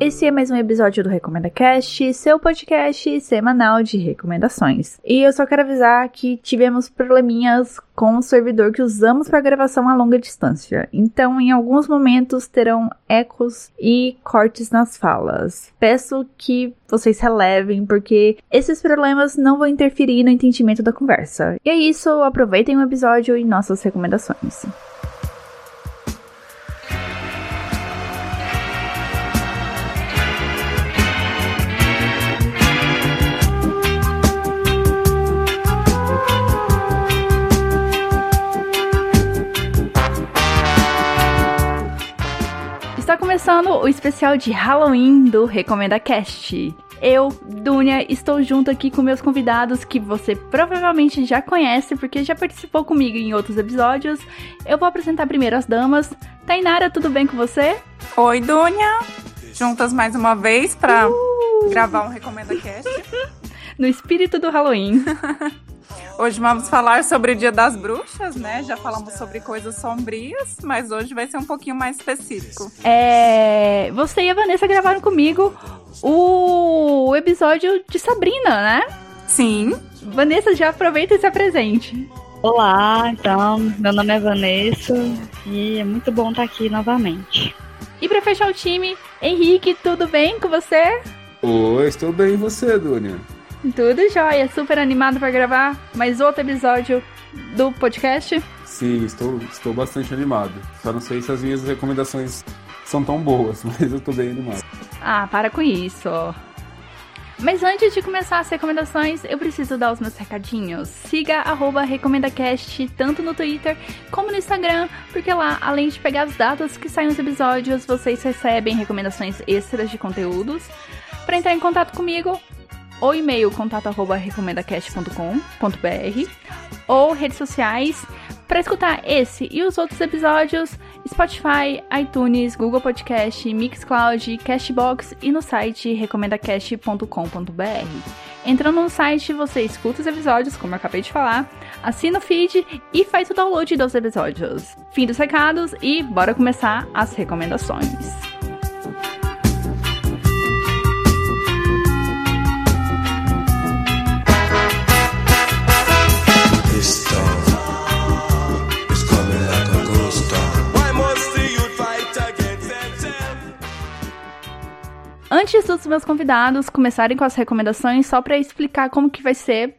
Esse é mais um episódio do Recomenda Cast, seu podcast semanal de recomendações. E eu só quero avisar que tivemos probleminhas com o servidor que usamos para gravação a longa distância. Então, em alguns momentos terão ecos e cortes nas falas. Peço que vocês relevem, porque esses problemas não vão interferir no entendimento da conversa. E é isso, aproveitem o episódio e nossas recomendações. Começando o especial de Halloween do Recomenda Cast. Eu, Dunia, estou junto aqui com meus convidados que você provavelmente já conhece porque já participou comigo em outros episódios. Eu vou apresentar primeiro as damas. Tainara, tudo bem com você? Oi, Dunia. Juntas mais uma vez para uh! gravar um Recomenda Cast. no espírito do Halloween. Hoje vamos falar sobre o Dia das Bruxas, né? Já falamos sobre coisas sombrias, mas hoje vai ser um pouquinho mais específico. É, você e a Vanessa gravaram comigo o episódio de Sabrina, né? Sim. Vanessa, já aproveita e se apresente. Olá, então, meu nome é Vanessa e é muito bom estar aqui novamente. E para fechar o time, Henrique, tudo bem com você? Oi, estou bem e você, Dunia? Tudo jóia, super animado para gravar mais outro episódio do podcast? Sim, estou, estou bastante animado. Só não sei se as minhas recomendações são tão boas, mas eu estou bem animado. Ah, para com isso. Mas antes de começar as recomendações, eu preciso dar os meus recadinhos. Siga arroba RecomendaCast tanto no Twitter como no Instagram, porque lá, além de pegar as datas que saem os episódios, vocês recebem recomendações extras de conteúdos. Para entrar em contato comigo, ou e-mail contato@recomendacast.com.br ou redes sociais para escutar esse e os outros episódios, Spotify, iTunes, Google Podcast, Mixcloud, Cashbox e no site recomendacast.com.br. Entrando no site, você escuta os episódios, como eu acabei de falar, assina o feed e faz o download dos episódios. Fim dos recados e bora começar as recomendações. Antes dos meus convidados começarem com as recomendações, só para explicar como que vai ser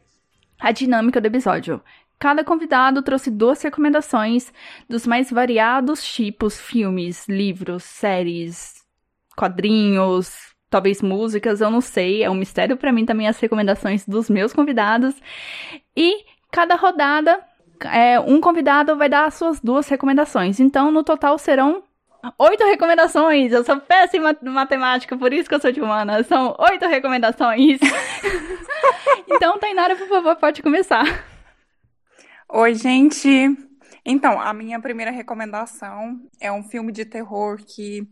a dinâmica do episódio. Cada convidado trouxe duas recomendações dos mais variados tipos: filmes, livros, séries, quadrinhos, talvez músicas, eu não sei, é um mistério para mim também as recomendações dos meus convidados. E cada rodada, é, um convidado vai dar as suas duas recomendações. Então, no total serão Oito recomendações! Eu sou péssima em matemática, por isso que eu sou de humana. São oito recomendações. então, Tainara, por favor, pode começar. Oi, gente. Então, a minha primeira recomendação é um filme de terror que.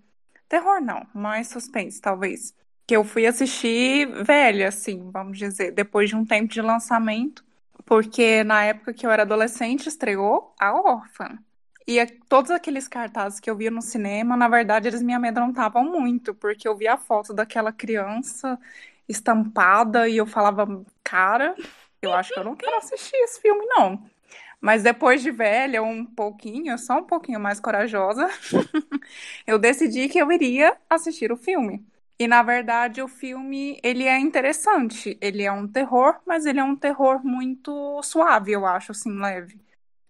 Terror não, mais suspense, talvez. Que eu fui assistir velha, assim, vamos dizer, depois de um tempo de lançamento. Porque na época que eu era adolescente, estreou A Órfã. E todos aqueles cartazes que eu via no cinema, na verdade, eles me amedrontavam muito, porque eu via a foto daquela criança estampada e eu falava, cara, eu acho que eu não quero assistir esse filme, não. Mas depois de velha, um pouquinho, só um pouquinho mais corajosa, eu decidi que eu iria assistir o filme. E na verdade, o filme, ele é interessante. Ele é um terror, mas ele é um terror muito suave, eu acho, assim, leve.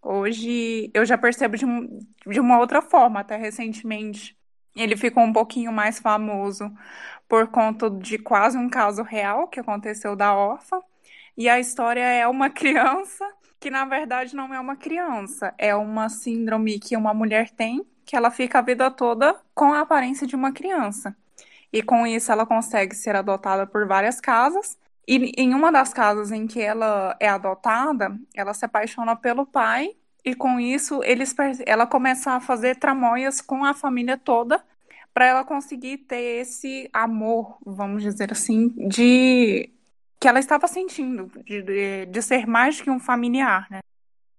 Hoje eu já percebo de, de uma outra forma, até recentemente. Ele ficou um pouquinho mais famoso por conta de quase um caso real que aconteceu da órfã. E a história é uma criança que, na verdade, não é uma criança, é uma síndrome que uma mulher tem, que ela fica a vida toda com a aparência de uma criança. E com isso ela consegue ser adotada por várias casas e em uma das casas em que ela é adotada, ela se apaixona pelo pai e com isso eles, ela começa a fazer tramóias com a família toda para ela conseguir ter esse amor, vamos dizer assim, de que ela estava sentindo de, de, ser mais que um familiar, né?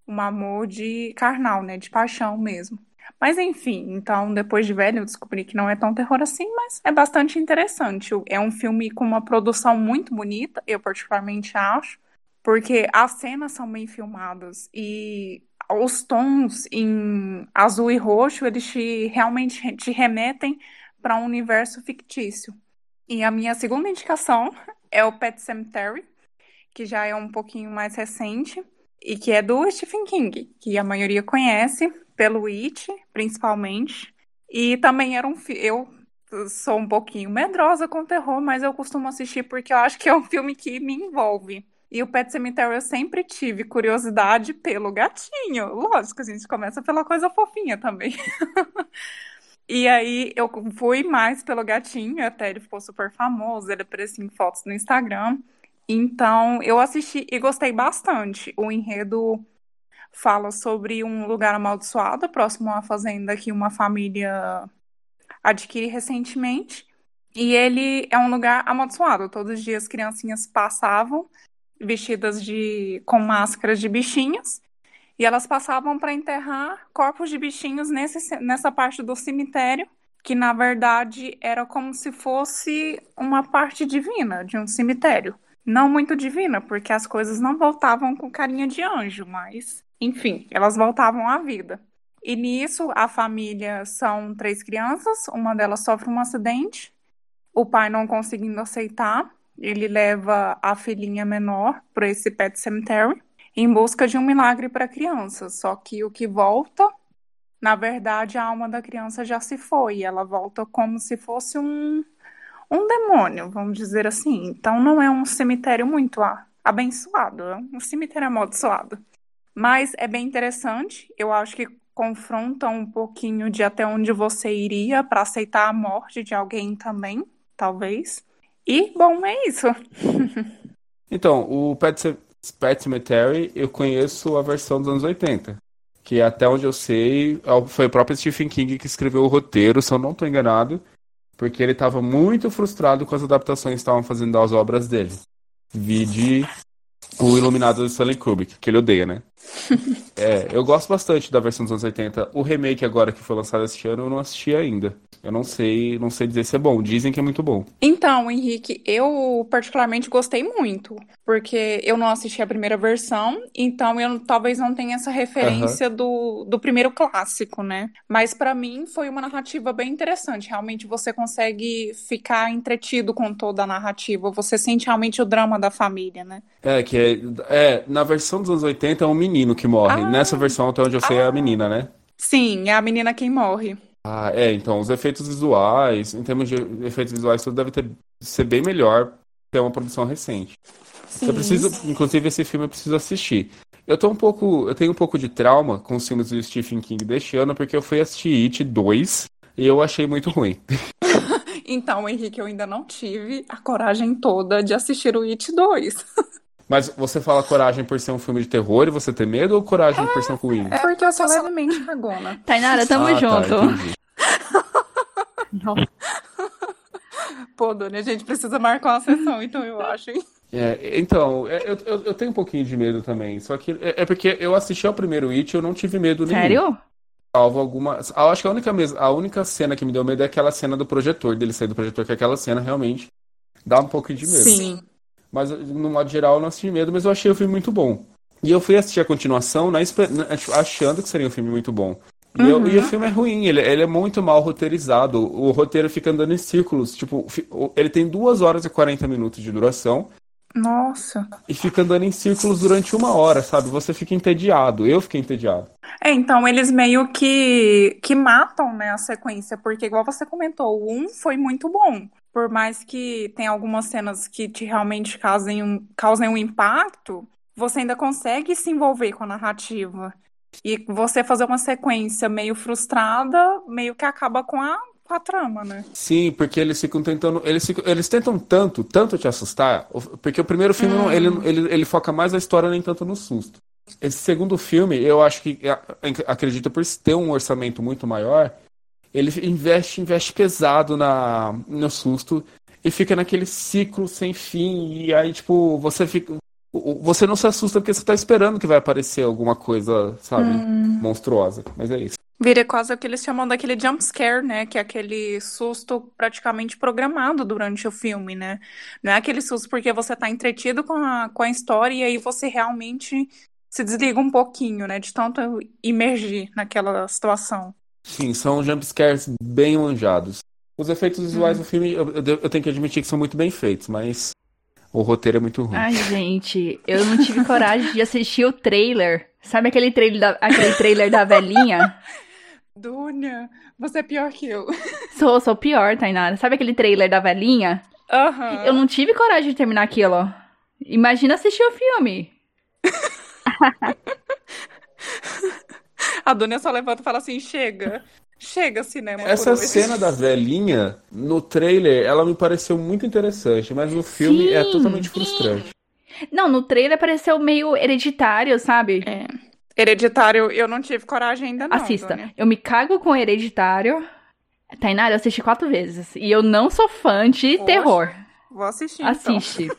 Um amor de carnal, né? De paixão mesmo. Mas enfim, então depois de velho eu descobri que não é tão terror assim, mas é bastante interessante. É um filme com uma produção muito bonita, eu particularmente acho, porque as cenas são bem filmadas e os tons em azul e roxo, eles te, realmente te remetem para um universo fictício. E a minha segunda indicação é o Pet Cemetery, que já é um pouquinho mais recente e que é do Stephen King, que a maioria conhece pelo It, principalmente. E também era um eu sou um pouquinho medrosa com terror, mas eu costumo assistir porque eu acho que é um filme que me envolve. E o Pet Cemetery eu sempre tive curiosidade pelo gatinho. Lógico, a gente começa pela coisa fofinha também. e aí eu fui mais pelo gatinho, até ele ficou super famoso, ele aparecia em fotos no Instagram. Então eu assisti e gostei bastante. O enredo fala sobre um lugar amaldiçoado próximo à fazenda que uma família adquire recentemente. E ele é um lugar amaldiçoado. Todos os dias criancinhas passavam vestidas de com máscaras de bichinhos e elas passavam para enterrar corpos de bichinhos nesse, nessa parte do cemitério que na verdade era como se fosse uma parte divina de um cemitério. Não muito divina, porque as coisas não voltavam com carinha de anjo, mas enfim, elas voltavam à vida. E nisso a família são três crianças, uma delas sofre um acidente, o pai não conseguindo aceitar, ele leva a filhinha menor para esse pet cemetery em busca de um milagre para a criança. Só que o que volta, na verdade, a alma da criança já se foi. Ela volta como se fosse um, um demônio, vamos dizer assim. Então não é um cemitério muito abençoado, é um cemitério amaldiçoado. Mas é bem interessante. Eu acho que confronta um pouquinho de até onde você iria para aceitar a morte de alguém também, talvez. E, bom, é isso. então, o Pet, Pet Cemetery, eu conheço a versão dos anos 80. Que até onde eu sei, é foi o próprio Stephen King que escreveu o roteiro, se eu não estou enganado. Porque ele estava muito frustrado com as adaptações que estavam fazendo das obras dele. Vide o Iluminado do Stanley Kubrick, que ele odeia, né? é, eu gosto bastante da versão dos anos 80. O remake agora que foi lançado este ano eu não assisti ainda. Eu não sei, não sei dizer se é bom. Dizem que é muito bom. Então, Henrique, eu particularmente gostei muito, porque eu não assisti a primeira versão, então eu talvez não tenha essa referência do, do primeiro clássico, né? Mas para mim foi uma narrativa bem interessante. Realmente você consegue ficar entretido com toda a narrativa. Você sente realmente o drama da família, né? É, que é, é na versão dos anos 80 é um menino que morre. Ah, Nessa versão, até onde eu sei, ah, é a menina, né? Sim, é a menina quem morre. Ah, é, então, os efeitos visuais, em termos de efeitos visuais, tudo deve ter, ser bem melhor que é uma produção recente. Sim. Eu preciso, inclusive, esse filme eu preciso assistir. Eu tô um pouco, eu tenho um pouco de trauma com os filmes do Stephen King deste ano, porque eu fui assistir It 2 e eu achei muito ruim. então, Henrique, eu ainda não tive a coragem toda de assistir o It 2. Mas você fala coragem por ser um filme de terror e você ter medo ou coragem é, por ser um ruim? É porque eu sou levemente cagona. Tainara, tamo ah, tá, junto. Tá, Pô, Doni, a gente precisa marcar uma sessão, então eu acho, hein? É, então, é, eu, eu, eu, tenho um pouquinho de medo também. Só que é, é porque eu assisti ao primeiro It e eu não tive medo nenhum. Sério? Salvo algumas. Eu acho que a única, a única cena que me deu medo é aquela cena do projetor, dele sair do projetor, que aquela cena realmente dá um pouco de medo. Sim. Mas, no modo geral, eu não assisti medo, mas eu achei o filme muito bom. E eu fui assistir a continuação na, achando que seria um filme muito bom. E, uhum. eu, e, o filme é ruim, ele, ele, é muito mal roteirizado. O roteiro fica andando em círculos. Tipo, ele tem 2 horas e 40 minutos de duração. Nossa. E fica andando em círculos durante uma hora, sabe? Você fica entediado. Eu fiquei entediado. É, então eles meio que, que matam, né, a sequência, porque igual você comentou, o 1 foi muito bom por mais que tenha algumas cenas que te realmente causem um, causem um impacto, você ainda consegue se envolver com a narrativa. E você fazer uma sequência meio frustrada, meio que acaba com a, com a trama, né? Sim, porque eles ficam tentando. Eles, ficam, eles tentam tanto, tanto te assustar, porque o primeiro filme hum. ele, ele, ele foca mais na história, nem tanto no susto. Esse segundo filme, eu acho que acredito por ter um orçamento muito maior, ele investe, investe pesado na, no susto e fica naquele ciclo sem fim. E aí, tipo, você fica. Você não se assusta porque você tá esperando que vai aparecer alguma coisa, sabe, hum. monstruosa. Mas é isso. Vira quase o que eles chamam daquele jump scare, né? Que é aquele susto praticamente programado durante o filme, né? Não é aquele susto porque você tá entretido com a, com a história e aí você realmente se desliga um pouquinho, né? De tanto imergir naquela situação. Sim, são jumpscares bem manjados. Os efeitos visuais Hum. do filme, eu, eu- tenho que admitir que são muito bem feitos, mas o roteiro é muito ruim. Ai, gente, eu não tive coragem de assistir o trailer. Sabe aquele trailer da, aquele trailer da velhinha? Dunia, você é pior que eu. Sou, sou pior, Tainara. Sabe aquele trailer da velhinha? Aham. Eu não tive coragem de terminar aquilo. Imagina assistir o filme. A Dunia só levanta e fala assim: chega. Chega, cinema. Essa hoje." cena da velhinha, no trailer, ela me pareceu muito interessante, mas no filme é Sim. totalmente frustrante. Não, no trailer pareceu meio hereditário, sabe? É. Hereditário, eu não tive coragem ainda não. Assista. Dunia. Eu me cago com hereditário. Tainara, eu assisti quatro vezes. E eu não sou fã de Poxa, terror. Vou assistir. então. Assiste.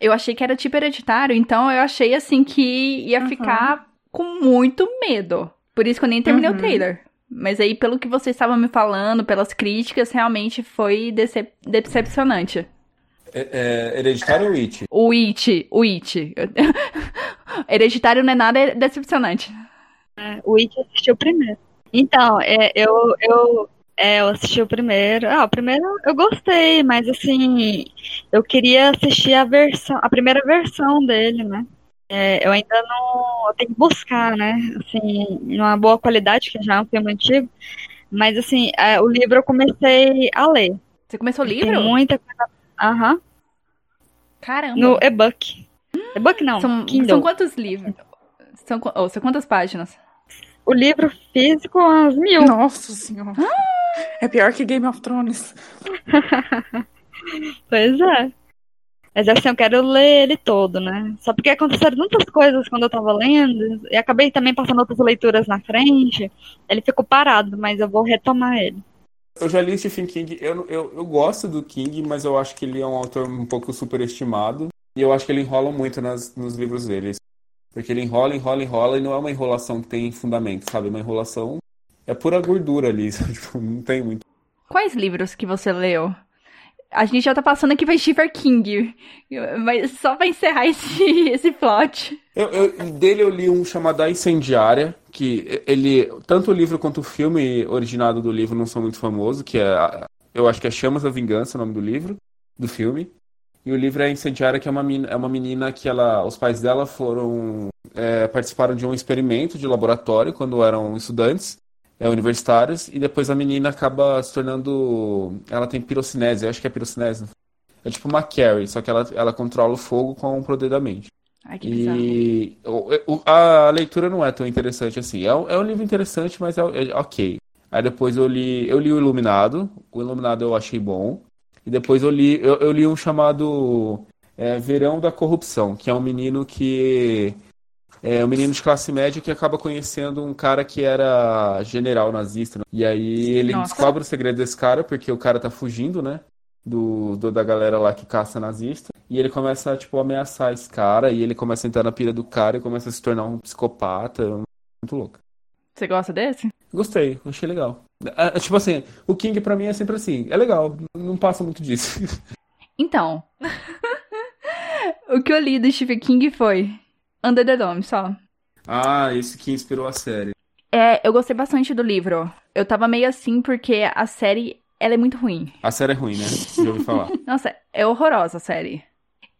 eu achei que era tipo hereditário, então eu achei assim que ia Uhum. ficar com muito medo. Por isso que eu nem terminei Uhum. o trailer. Mas aí, pelo que vocês estavam me falando, pelas críticas, realmente foi decep- decepcionante. É, é, Hereditário ou It? O It, o It. Hereditário não é nada decepcionante. É, o It eu assisti o primeiro. Então, é, eu, eu, é, eu assisti o primeiro. Ah, o primeiro eu gostei, mas assim, eu queria assistir a versão, a primeira versão dele, né? É, eu ainda não. Eu tenho que buscar, né? Assim, numa boa qualidade, que já é um filme antigo. Mas assim, é, o livro eu comecei a ler. Você começou o Tem livro? muita coisa. Aham. Caramba. No e-book. E-book não, São, Kindle. são quantos livros? São, oh, são quantas páginas? O livro físico, umas mil. Nossa senhora. É pior que Game of Thrones. Pois é. Mas assim, eu quero ler ele todo, né? Só porque aconteceram tantas coisas quando eu tava lendo, e acabei também passando outras leituras na frente, ele ficou parado, mas eu vou retomar ele. Eu já li Stephen King, eu, eu, eu gosto do King, mas eu acho que ele é um autor um pouco superestimado. E eu acho que ele enrola muito nas, nos livros dele. Porque ele enrola, enrola, enrola, e não é uma enrolação que tem fundamento, sabe? Uma enrolação é pura gordura ali, sabe? Tipo, não tem muito. Quais livros que você leu? A gente já tá passando aqui pra Stephen King. Mas só pra encerrar esse, esse plot. Eu, eu- dele eu li um chamado A Incendiária, que ele, tanto o livro quanto o filme originado do livro não são muito famosos, que é, eu acho que é Chamas da Vingança, o nome do livro, do filme. E o livro é Incendiária, que é uma, menina, é uma menina que ela, os pais dela foram, é, participaram de um experimento de laboratório quando eram estudantes, é, universitários, e depois a menina acaba se tornando, ela tem pirocinese, eu acho que é pirocinese. É tipo uma Carrie, só que ela, ela controla o fogo com o poder da mente. Ai, que. E o- o- a leitura não é tão interessante assim. É um, é um livro interessante, mas é, é ok. Aí depois eu li, eu li o Iluminado. O Iluminado eu achei bom. E depois eu li, eu, eu li um chamado é, Verão da Corrupção, que é um menino que é um menino de classe média que acaba conhecendo um cara que era general nazista. né? E aí ele Nossa. descobre o segredo desse cara, porque o cara tá fugindo, né? Do, do- da galera lá que caça nazista. E ele começa, tipo, a ameaçar esse cara. E ele começa a entrar na pira do cara e começa a se tornar um psicopata. Muito louco. Você gosta desse? Gostei, achei legal. É, é, tipo assim, o King pra mim é sempre assim. É legal, não passa muito disso. Então. o que eu li do Stephen King foi Under the Dome, só. ah, esse que inspirou a série. É, eu gostei bastante do livro. Eu tava meio assim porque a série, ela é muito ruim. A série é ruim, né? Já ouvi falar. Nossa, é horrorosa a série.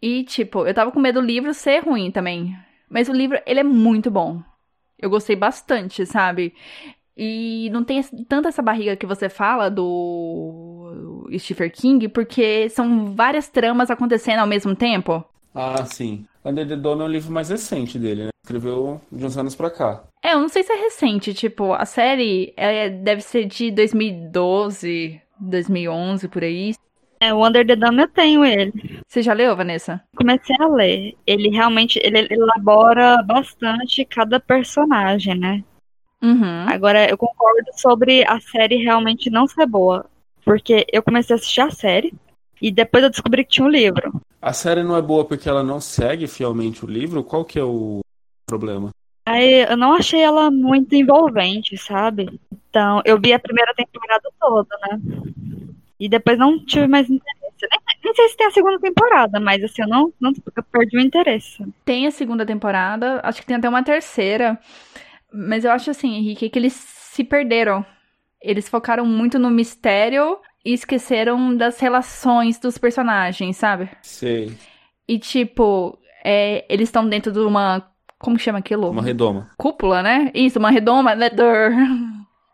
E, tipo, eu tava com medo do livro ser ruim também. Mas o livro, ele é muito bom. Eu gostei bastante, sabe? E não tem tanta essa barriga que você fala do Stephen King, porque são várias tramas acontecendo ao mesmo tempo. Ah, sim. Under the Dome é um livro mais recente dele, né? Escreveu de uns anos pra cá. É, eu não sei se é recente, tipo, a série é, deve ser de 2012, 2011, por aí. É, o Under the Dome eu tenho ele. Você já leu, Vanessa? Comecei a ler. Ele realmente, ele elabora bastante cada personagem, né? Uhum. Agora, eu concordo sobre a série realmente não ser boa. Porque eu comecei a assistir a série e depois eu descobri que tinha um livro. A série não é boa porque ela não segue fielmente o livro? Qual que é o problema? Aí eu não achei ela muito envolvente, sabe? Então, eu vi a primeira temporada toda, né? E depois não tive mais interesse. Nem, nem sei se tem a segunda temporada, mas assim, eu não, não eu perdi o interesse. Tem a segunda temporada, acho que tem até uma terceira. Mas eu acho assim, Henrique, que eles se perderam. Eles focaram muito no mistério e esqueceram das relações dos personagens, sabe? Sei. E tipo, é, eles estão dentro de uma. Como chama aquilo? Uma redoma. Cúpula, né? Isso, uma redoma. Né?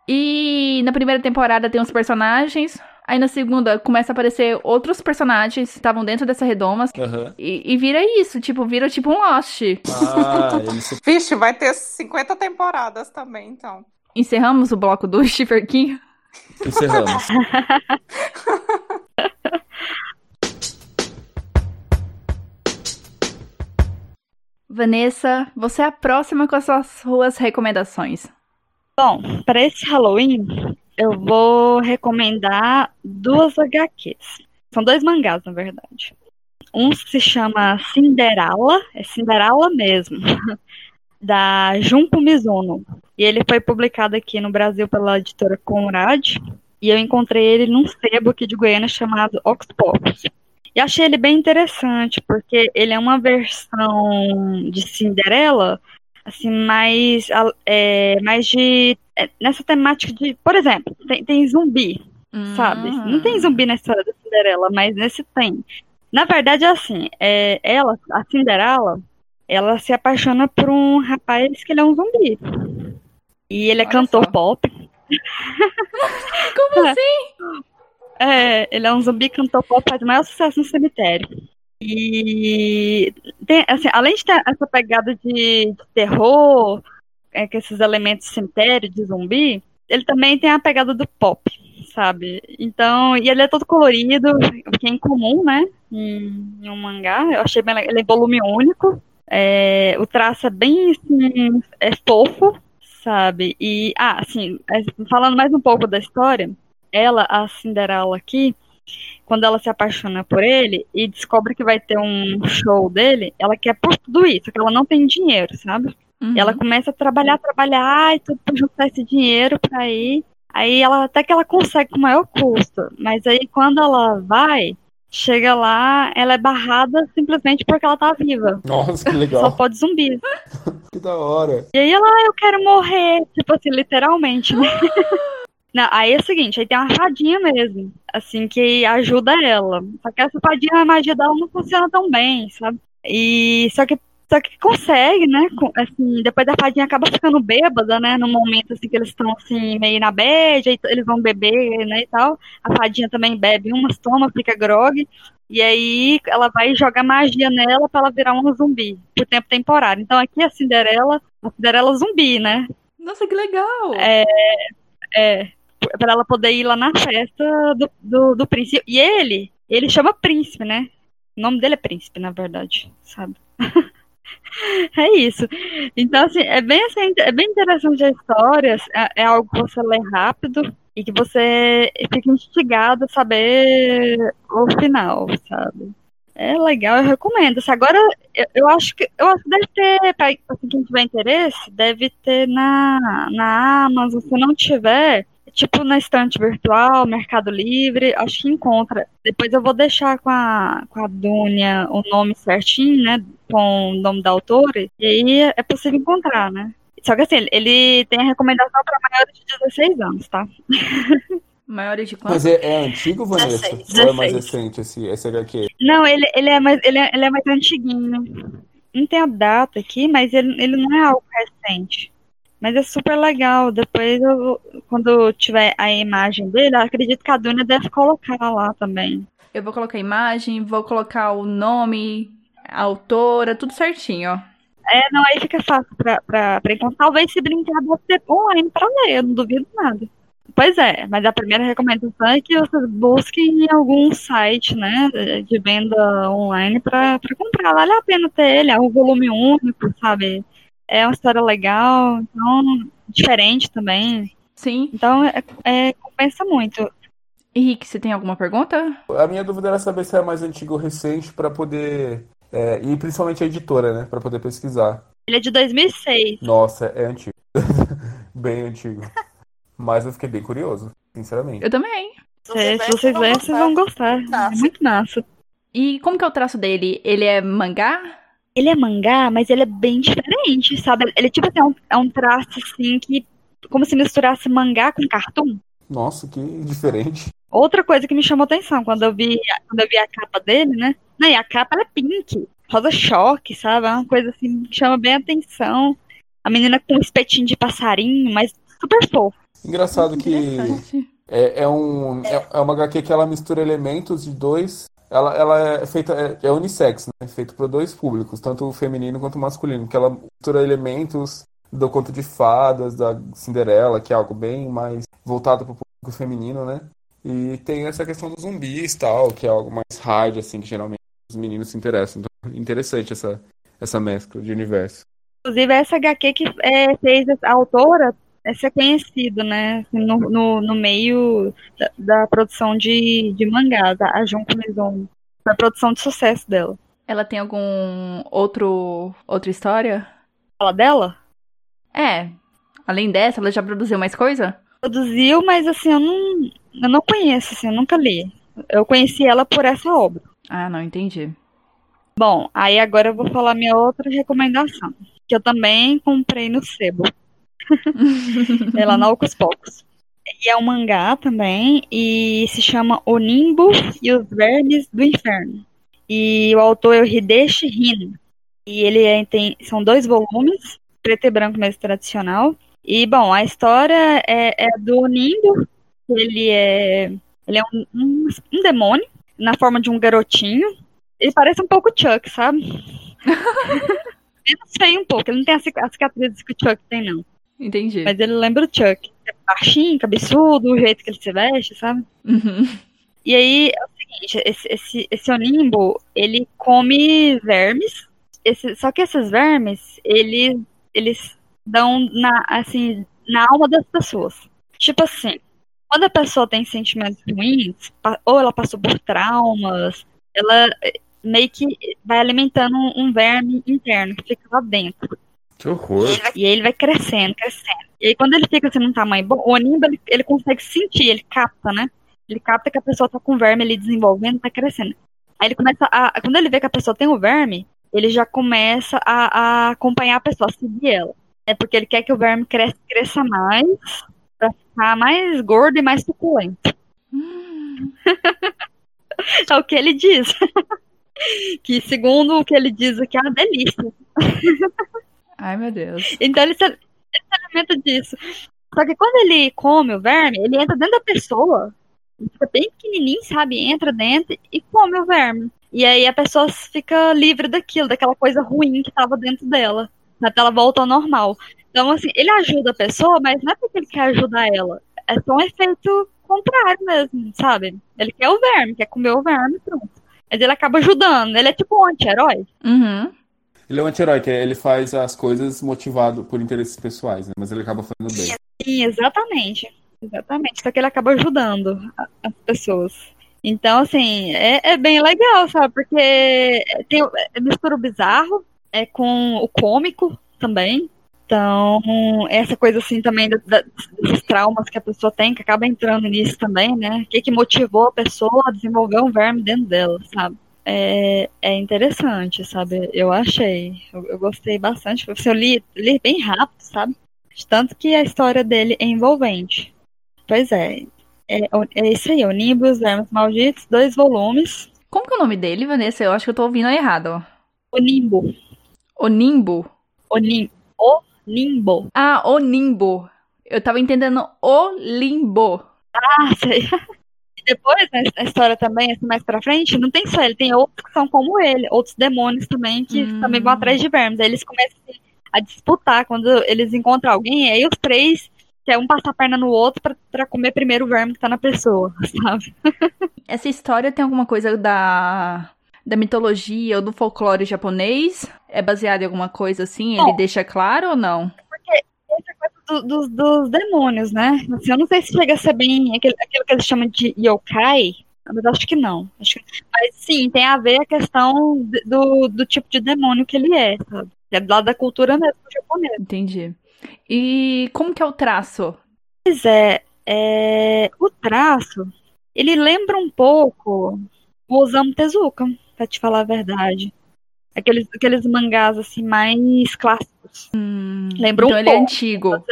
E na primeira temporada tem os personagens. Aí na segunda começa a aparecer outros personagens que estavam dentro dessa redoma. Aham. E, e vira isso, tipo, vira tipo um Lost. Ah, se... Vixe, vai ter 50 temporadas também, então. Encerramos o bloco do King. Encerramos. Vanessa, você é a próxima com as suas suas recomendações. Bom, para esse Halloween, eu vou recomendar duas HQs. São dois mangás, na verdade. Um se chama Cinderela, é Cinderela mesmo, da Junko Mizuno. E ele foi publicado aqui no Brasil pela editora Conrad. E eu encontrei ele num sebo aqui de Goiânia chamado Oxpocus. E achei ele bem interessante, porque ele é uma versão de Cinderela, assim, mais, é, mais de. é, nessa temática de. Por exemplo, tem, tem zumbi, sabe? Hum. Não tem zumbi na história da Cinderela, mas nesse tem. Na verdade, é assim, é, ela, a Cinderela, ela se apaixona por um rapaz que ele é um zumbi. E ele é Olha cantor só. pop. Como assim? É, ele é um zumbi cantor pop, faz o maior sucesso no cemitério. E tem, assim, além de ter essa pegada de, de terror, é, com esses elementos de cemitério, de zumbi, ele também tem a pegada do pop, sabe? Então, e ele é todo colorido, o que é incomum, né? Em, em um mangá. Eu achei bem legal. Ele é volume único. É, o traço é bem assim, é fofo, sabe? E, ah, assim, é, falando mais um pouco da história, ela, a Cinderela aqui, quando ela se apaixona por ele e descobre que vai ter um show dele, ela quer por tudo isso, que ela não tem dinheiro, sabe? Uhum. Ela começa a trabalhar, trabalhar e tudo pra juntar esse dinheiro pra ir. Aí ela até que ela consegue com maior custo, mas aí quando ela vai, chega lá, ela é barrada simplesmente porque ela tá viva. Nossa, que Só legal. pode zumbi. Que da hora. E aí ela, ah, eu quero morrer, tipo assim, literalmente, né? Não, aí é o seguinte, aí tem uma fadinha mesmo, assim, que ajuda ela. Só que essa fadinha, a magia dela não funciona tão bem, sabe? E só que só que consegue, né? Assim, depois a fadinha acaba ficando bêbada, né? No momento assim que eles estão assim meio na bad, aí eles vão beber, né, e tal. A fadinha também bebe umas, toma, fica grog. E aí ela vai jogar magia nela pra ela virar uma zumbi por tempo temporário. Então aqui a Cinderela, a Cinderela zumbi, né? Nossa, que legal! É, é, para ela poder ir lá na festa do, do, do príncipe. E ele, ele chama príncipe, né? O nome dele é príncipe, na verdade, sabe? É isso. Então, assim, é bem, assim, é bem interessante a história. É, é algo que você lê rápido e que você fica instigado a saber o final, sabe? É legal, eu recomendo. Assim, agora, eu, eu acho que eu acho que deve ter, para assim, quem tiver interesse, deve ter na, na Amazon. Se não tiver, tipo na estante virtual, Mercado Livre, acho que encontra. Depois eu vou deixar com a, com a Dunia o nome certinho, né? Com o nome da autora, e aí é possível encontrar, né? Só que assim, ele tem a recomendação para maiores de 16 anos, tá? Maiores de quanto? Mas é, é antigo, Vanessa? 16. Ou é mais 16. recente esse, esse HQ? Não, ele, ele, é mais, ele, é, ele é mais antiguinho. Não tem a data aqui, mas ele, ele não é algo recente. Mas é super legal. Depois, eu, quando tiver a imagem dele, acredito que a Dunia deve colocar lá também. Eu vou colocar a imagem, vou colocar o nome, a autora, tudo certinho, ó. É, não, aí fica fácil pra, pra, pra encontrar. Talvez se brincar deve ter online pra ler, eu não duvido nada. Pois é, mas a primeira recomendação é que vocês busquem em algum site, né, de venda online pra, pra comprar. Vale a pena ter ele, é um volume único, sabe? É uma história legal, então, diferente também. Sim. Então, é, é- compensa muito. Henrique, você tem alguma pergunta? A minha dúvida era saber se é mais antigo ou recente para poder. é, e principalmente a editora, né? Para poder pesquisar. Ele é de 2006. Nossa, é antigo. bem antigo. Mas eu fiquei bem curioso, sinceramente. Eu também. É, se vocês verem, vocês vão gostar. É muito massa. E como que é o traço dele? Ele é mangá? Ele é mangá, mas ele é bem diferente, sabe? Ele tipo assim, é um, é um traço assim que. Como se misturasse mangá com cartoon. Nossa, que diferente. Outra coisa que me chamou atenção quando eu vi, quando eu vi a capa dele, né? Não, e a capa ela é pink, rosa choque, sabe? É uma coisa assim que chama bem a atenção. A menina com um espetinho de passarinho, mas super fofo. Engraçado que é, é, um, é, é uma HQ que ela mistura elementos de dois. Ela, ela é feita, é, é unissex, né? Feito para dois públicos, tanto o feminino quanto o masculino, que ela mistura elementos do conto de fadas, da Cinderela, que é algo bem mais voltado para o público feminino, né? E tem essa questão dos zumbis tal, que é algo mais hard, assim, que geralmente os meninos se interessam. Então, interessante essa, essa mescla de universo. Inclusive, essa HQ que é, fez a autora é ser conhecido, né? No, no, no meio da, da, produção de, de mangás, a Junko Maison. A produção de sucesso dela. Ela tem algum outro outra história? Fala dela? É. Além dessa, ela já produziu mais coisa? Produziu, mas assim, eu não, eu não conheço, assim, eu nunca li. Eu conheci ela por essa obra. Ah, não entendi. Bom, aí agora eu vou falar minha outra recomendação, que eu também comprei no sebo. É lá na Ocus Pocos. E é um mangá também, e se chama O Nimbo e os Vermes do Inferno. E o autor é o Hideshi Hino. E ele é, tem, são dois volumes, preto e branco mesmo tradicional. E, bom, a história é, é do Nimbo, ele é, ele é um, um, um demônio, na forma de um garotinho. Ele parece um pouco Chuck, sabe? Menos feio um pouco, ele não tem as cicatrizes que o Chuck tem, não. Entendi. Mas ele lembra o Chuck. É baixinho, cabeçudo, o jeito que ele se veste, sabe? Uhum. E aí, é o seguinte, esse, esse, esse Onimbo, ele come vermes, esse, só que esses vermes, eles, eles dão na, assim, na alma das pessoas. Tipo assim, quando a pessoa tem sentimentos ruins, ou ela passou por traumas, ela eh, meio que vai alimentando um verme interno que fica lá dentro. Que horror. E aí ele vai crescendo, crescendo. E aí quando ele fica assim num tamanho bom, o Aníbal ele, ele consegue sentir, ele capta, né? Ele capta que a pessoa tá com verme ali desenvolvendo, tá crescendo. Aí ele começa a. Quando ele vê que a pessoa tem o verme, ele já começa a, a acompanhar a pessoa, a seguir ela. É porque ele quer que o verme cresça, cresça mais, pra ficar mais gordo e mais suculento. Hum. é o que ele diz. que segundo o que ele diz aqui é uma delícia. Ai, meu Deus. Então ele se, ele se alimenta disso. Só que quando ele come o verme, ele entra dentro da pessoa. Ele fica bem pequenininho, sabe? Entra dentro e come o verme. E aí a pessoa fica livre daquilo, daquela coisa ruim que estava dentro dela. Até ela volta ao normal. Então, assim, ele ajuda a pessoa, mas não é porque ele quer ajudar ela. É só um efeito contrário mesmo, sabe? Ele quer o verme, quer comer o verme, pronto. Mas ele acaba ajudando. Ele é tipo um anti-herói. Uhum. Ele é um anti-herói, que ele faz as coisas motivado por interesses pessoais, né? Mas ele acaba fazendo bem. Sim, exatamente. Exatamente. Só que ele acaba ajudando as pessoas. Então, assim, é, é bem legal, sabe? Porque tem é mistura bizarro é com o cômico também. Então, essa coisa assim também da, da, desses traumas que a pessoa tem, que acaba entrando nisso também, né? O que, que motivou a pessoa a desenvolver um verme dentro dela, sabe? É, é interessante, sabe? Eu achei. Eu, eu gostei bastante. Eu li, li bem rápido, sabe? Tanto que a história dele é envolvente. Pois é. É, é isso aí, o Nimbo os Vermes Malditos, dois volumes. Como que é o nome dele, Vanessa? Eu acho que eu tô ouvindo errado. O Nimbo. O Nimbo? O, Nim o Nimbo. Ah, o Nimbo. Eu tava entendendo o Limbo. Ah, sei. depois, na né, história também, assim, mais pra frente, não tem só ele, tem outros que são como ele, outros demônios também, que hum. também vão atrás de vermes. Aí eles começam a disputar quando eles encontram alguém, aí os três quer um passar a perna no outro pra, pra comer primeiro o verme que tá na pessoa, sabe? Essa história tem alguma coisa da, da mitologia ou do folclore japonês? É baseado em alguma coisa assim? Ele deixa claro ou não? Do, do, dos demônios, né? Assim, eu não sei se chega a ser bem aquele, aquilo que eles chamam de yokai, mas acho que não. Acho que, mas sim, tem a ver a questão do, do tipo de demônio que ele é, sabe? É do lado da cultura mesmo japonesa. Entendi. E como que é o traço? Pois é, é, o traço, ele lembra um pouco o Osamu Tezuka, pra te falar a verdade. Aqueles, aqueles mangás assim mais clássicos. Hum, Lembra um então ele é pouco. antigo.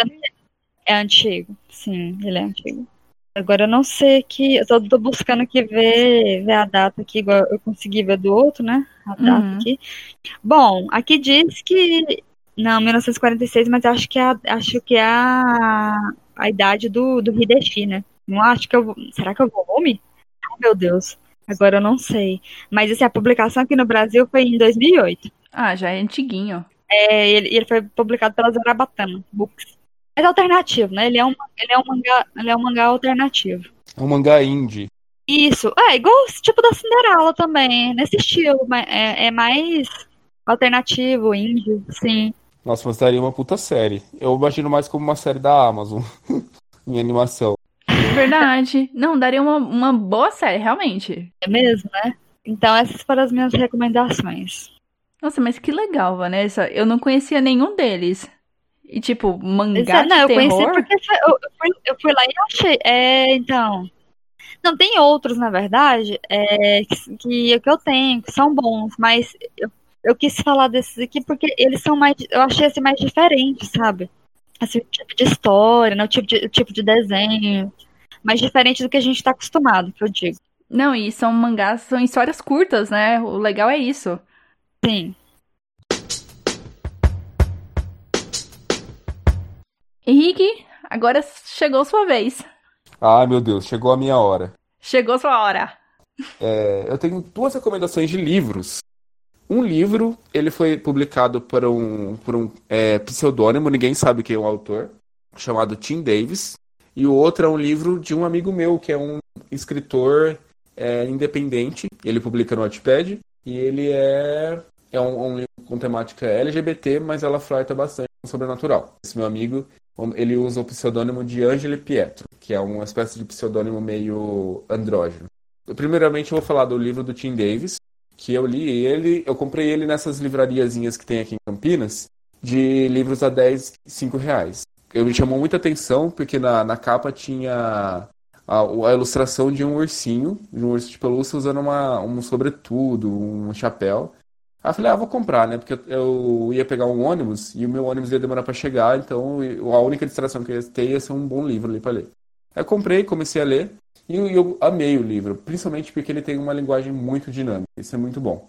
É antigo, sim, ele é antigo. Agora eu não sei que. Eu tô, tô buscando aqui ver, ver a data aqui, igual eu consegui ver do outro, né? A data Uhum. aqui. Bom, aqui diz que. Não, 1946, mas acho que é a, acho que é a, a idade do, do Hideshi, né? Não acho que eu vou. Será que é o volume? Ai, meu Deus. Agora eu não sei. Mas assim, a publicação aqui no Brasil foi em 2008. Ah, já é antiguinho. É, ele, ele foi publicado pela Zarabatama Books. Mas é alternativo, né? Ele é um, ele é um mangá, ele é um mangá alternativo. É um mangá indie. Isso, é igual esse tipo da Cinderela também, nesse estilo, mas é, é mais alternativo, indie, sim. Nossa, mas daria uma puta série. Eu imagino mais como uma série da Amazon. em animação. Verdade. Não, daria uma, uma boa série, realmente. É mesmo, né? Então essas foram as minhas recomendações. Nossa, mas que legal, Vanessa. Eu não conhecia nenhum deles. E tipo, mangá não, eu de conheci terror? porque eu, fui, eu fui lá e achei. É, então. Não, tem outros, na verdade, é, que, que, que eu tenho, que são bons, mas eu, eu quis falar desses aqui porque eles são mais. Eu achei assim, mais diferentes, sabe? Assim, o tipo de história, né, o, tipo de, o tipo de desenho. Mais diferente do que a gente tá acostumado, que eu digo. Não, e são mangás, são histórias curtas, né? O legal é isso. Sim. Henrique, agora chegou sua vez. Ai, meu Deus, chegou a minha hora. Chegou sua hora. É, eu tenho duas recomendações de livros. Um livro, ele foi publicado por um, por um é, pseudônimo, ninguém sabe quem é o autor, chamado Tim Davis. E o outro é um livro de um amigo meu, que é um escritor é, independente. Ele publica no Wattpad e ele é, é um, um livro com temática LGBT, mas ela flerta bastante com sobrenatural. Esse meu amigo, ele usa o pseudônimo de Angelo Pietro, que é uma espécie de pseudônimo meio andrógeno. Primeiramente, eu vou falar do livro do Tim Davis, que eu li ele, eu comprei ele nessas livrariazinhas que tem aqui em Campinas, de livros a 10, 5 reais. Eu me chamou muita atenção porque na, na capa tinha a, a ilustração de um ursinho, de um urso de pelúcia usando uma, um sobretudo, um chapéu. Aí eu falei, ah, vou comprar, né? Porque eu, ia pegar um ônibus e o meu ônibus ia demorar para chegar, então a única distração que eu ia ter ia ser um bom livro ali para ler. Aí eu comprei, comecei a ler e eu, amei o livro, principalmente porque ele tem uma linguagem muito dinâmica. Isso é muito bom.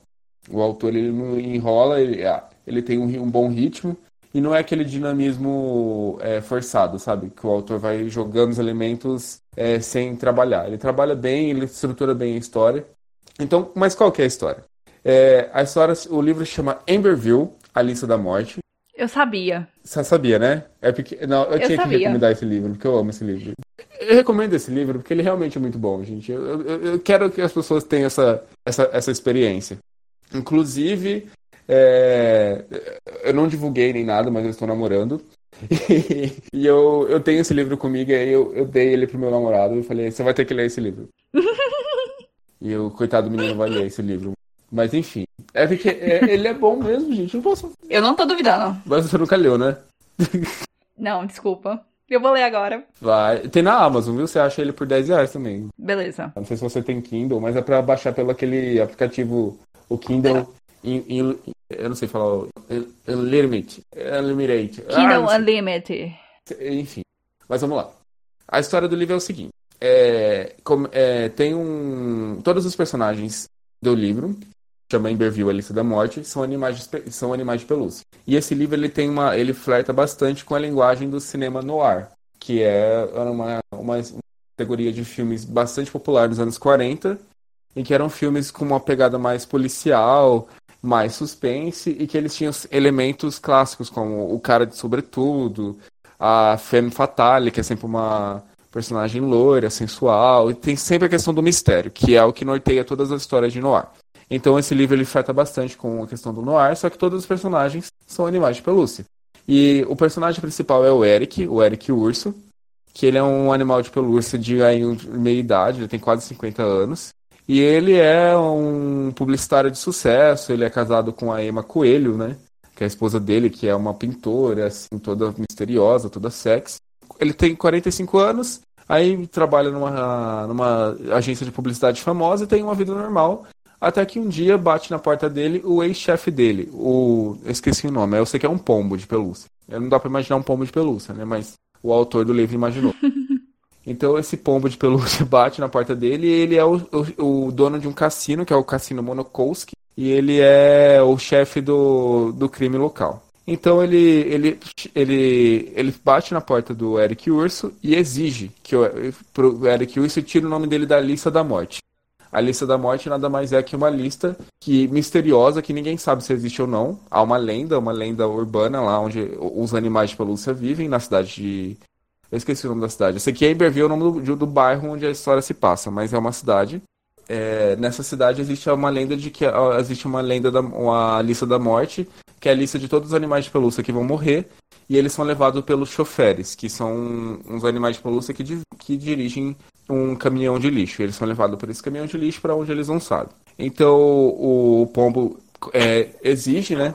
O autor ele não enrola, ele, ah, ele tem um, um bom ritmo e não é aquele dinamismo é, forçado, sabe? Que o autor vai jogando os elementos é, sem trabalhar. Ele trabalha bem, ele estrutura bem a história. Então, mas qual que é a história? É, a história, o livro chama Amberville, A Lista da Morte. Eu sabia. Você sabia, né? É porque, não, eu, tinha que sabia. recomendar esse livro, porque eu amo esse livro. Eu recomendo esse livro porque ele realmente é muito bom, gente. Eu, eu- eu quero que as pessoas tenham essa, essa, essa experiência. Inclusive, é, eu não divulguei nem nada, mas eu estou namorando. E, eu, eu tenho esse livro comigo, e aí eu, eu dei ele pro meu namorado e falei, você vai ter que ler esse livro. E o coitado do menino vai ler esse livro. Mas enfim, é porque é- ele é bom mesmo, gente. Eu não posso. Eu não tô duvidando. Mas você nunca leu, né? Não, desculpa. Eu vou ler agora. Vai. Tem na Amazon, viu? Você acha ele por 10 reais também. Beleza. Não sei se você tem Kindle, mas é pra baixar pelo aquele aplicativo, o Kindle. in- in- eu não sei falar. o- Unlimited. Unlimited. Ah, Kindle sei. Unlimited. Enfim. Mas vamos lá. A história do livro é o seguinte. É, como- é, tem um. Todos os personagens do livro, chama Emberville, a lista da morte, são animais de, são animais de pelúcia. E esse livro ele tem uma. ele flerta bastante com a linguagem do cinema noir, que é uma, uma categoria de filmes bastante popular nos anos 40, e que eram filmes com uma pegada mais policial, mais suspense, e que eles tinham elementos clássicos, como o cara de sobretudo, a femme fatale, que é sempre uma personagem loira, sensual, e tem sempre a questão do mistério, que é o que norteia todas as histórias de noir. Então esse livro ele trata bastante com a questão do noir, só que todos os personagens são animais de pelúcia. E o personagem principal é o Eric, o Eric Urso, que ele é um animal de pelúcia de aí, meia idade, ele tem quase 50 anos. E ele é um publicitário de sucesso, ele é casado com a Emma Coelho, né? que é a esposa dele, que é uma pintora, assim, toda misteriosa, toda sexy. Ele tem 45 anos, aí trabalha numa, numa agência de publicidade famosa e tem uma vida normal. Até que um dia bate na porta dele o ex-chefe dele, o. Eu esqueci o nome, eu sei que é um pombo de pelúcia. Não dá pra imaginar um pombo de pelúcia, né? Mas o autor do livro imaginou. Então esse pombo de pelúcia bate na porta dele e ele é o, o, o dono de um cassino, que é o Cassino Monokowski, e ele é o chefe do, do crime local. Então ele, ele, ele, ele bate na porta do Eric Urso e exige que o, pro Eric Urso tire o nome dele da lista da morte. A lista da morte nada mais é que uma lista que misteriosa que ninguém sabe se existe ou não. Há uma lenda, uma lenda urbana lá onde os animais de pelúcia vivem na cidade de eu esqueci o nome da cidade. Esse aqui é Iberville, é o nome do, do bairro onde a história se passa, mas é uma cidade. É, nessa cidade existe uma lenda de que existe uma lenda da uma lista da morte, que é a lista de todos os animais de pelúcia que vão morrer, e eles são levados pelos choferes, que são uns animais de pelúcia que, que dirigem um caminhão de lixo. Eles são levados por esse caminhão de lixo para onde eles não sabem. Então o pombo é, exige, né,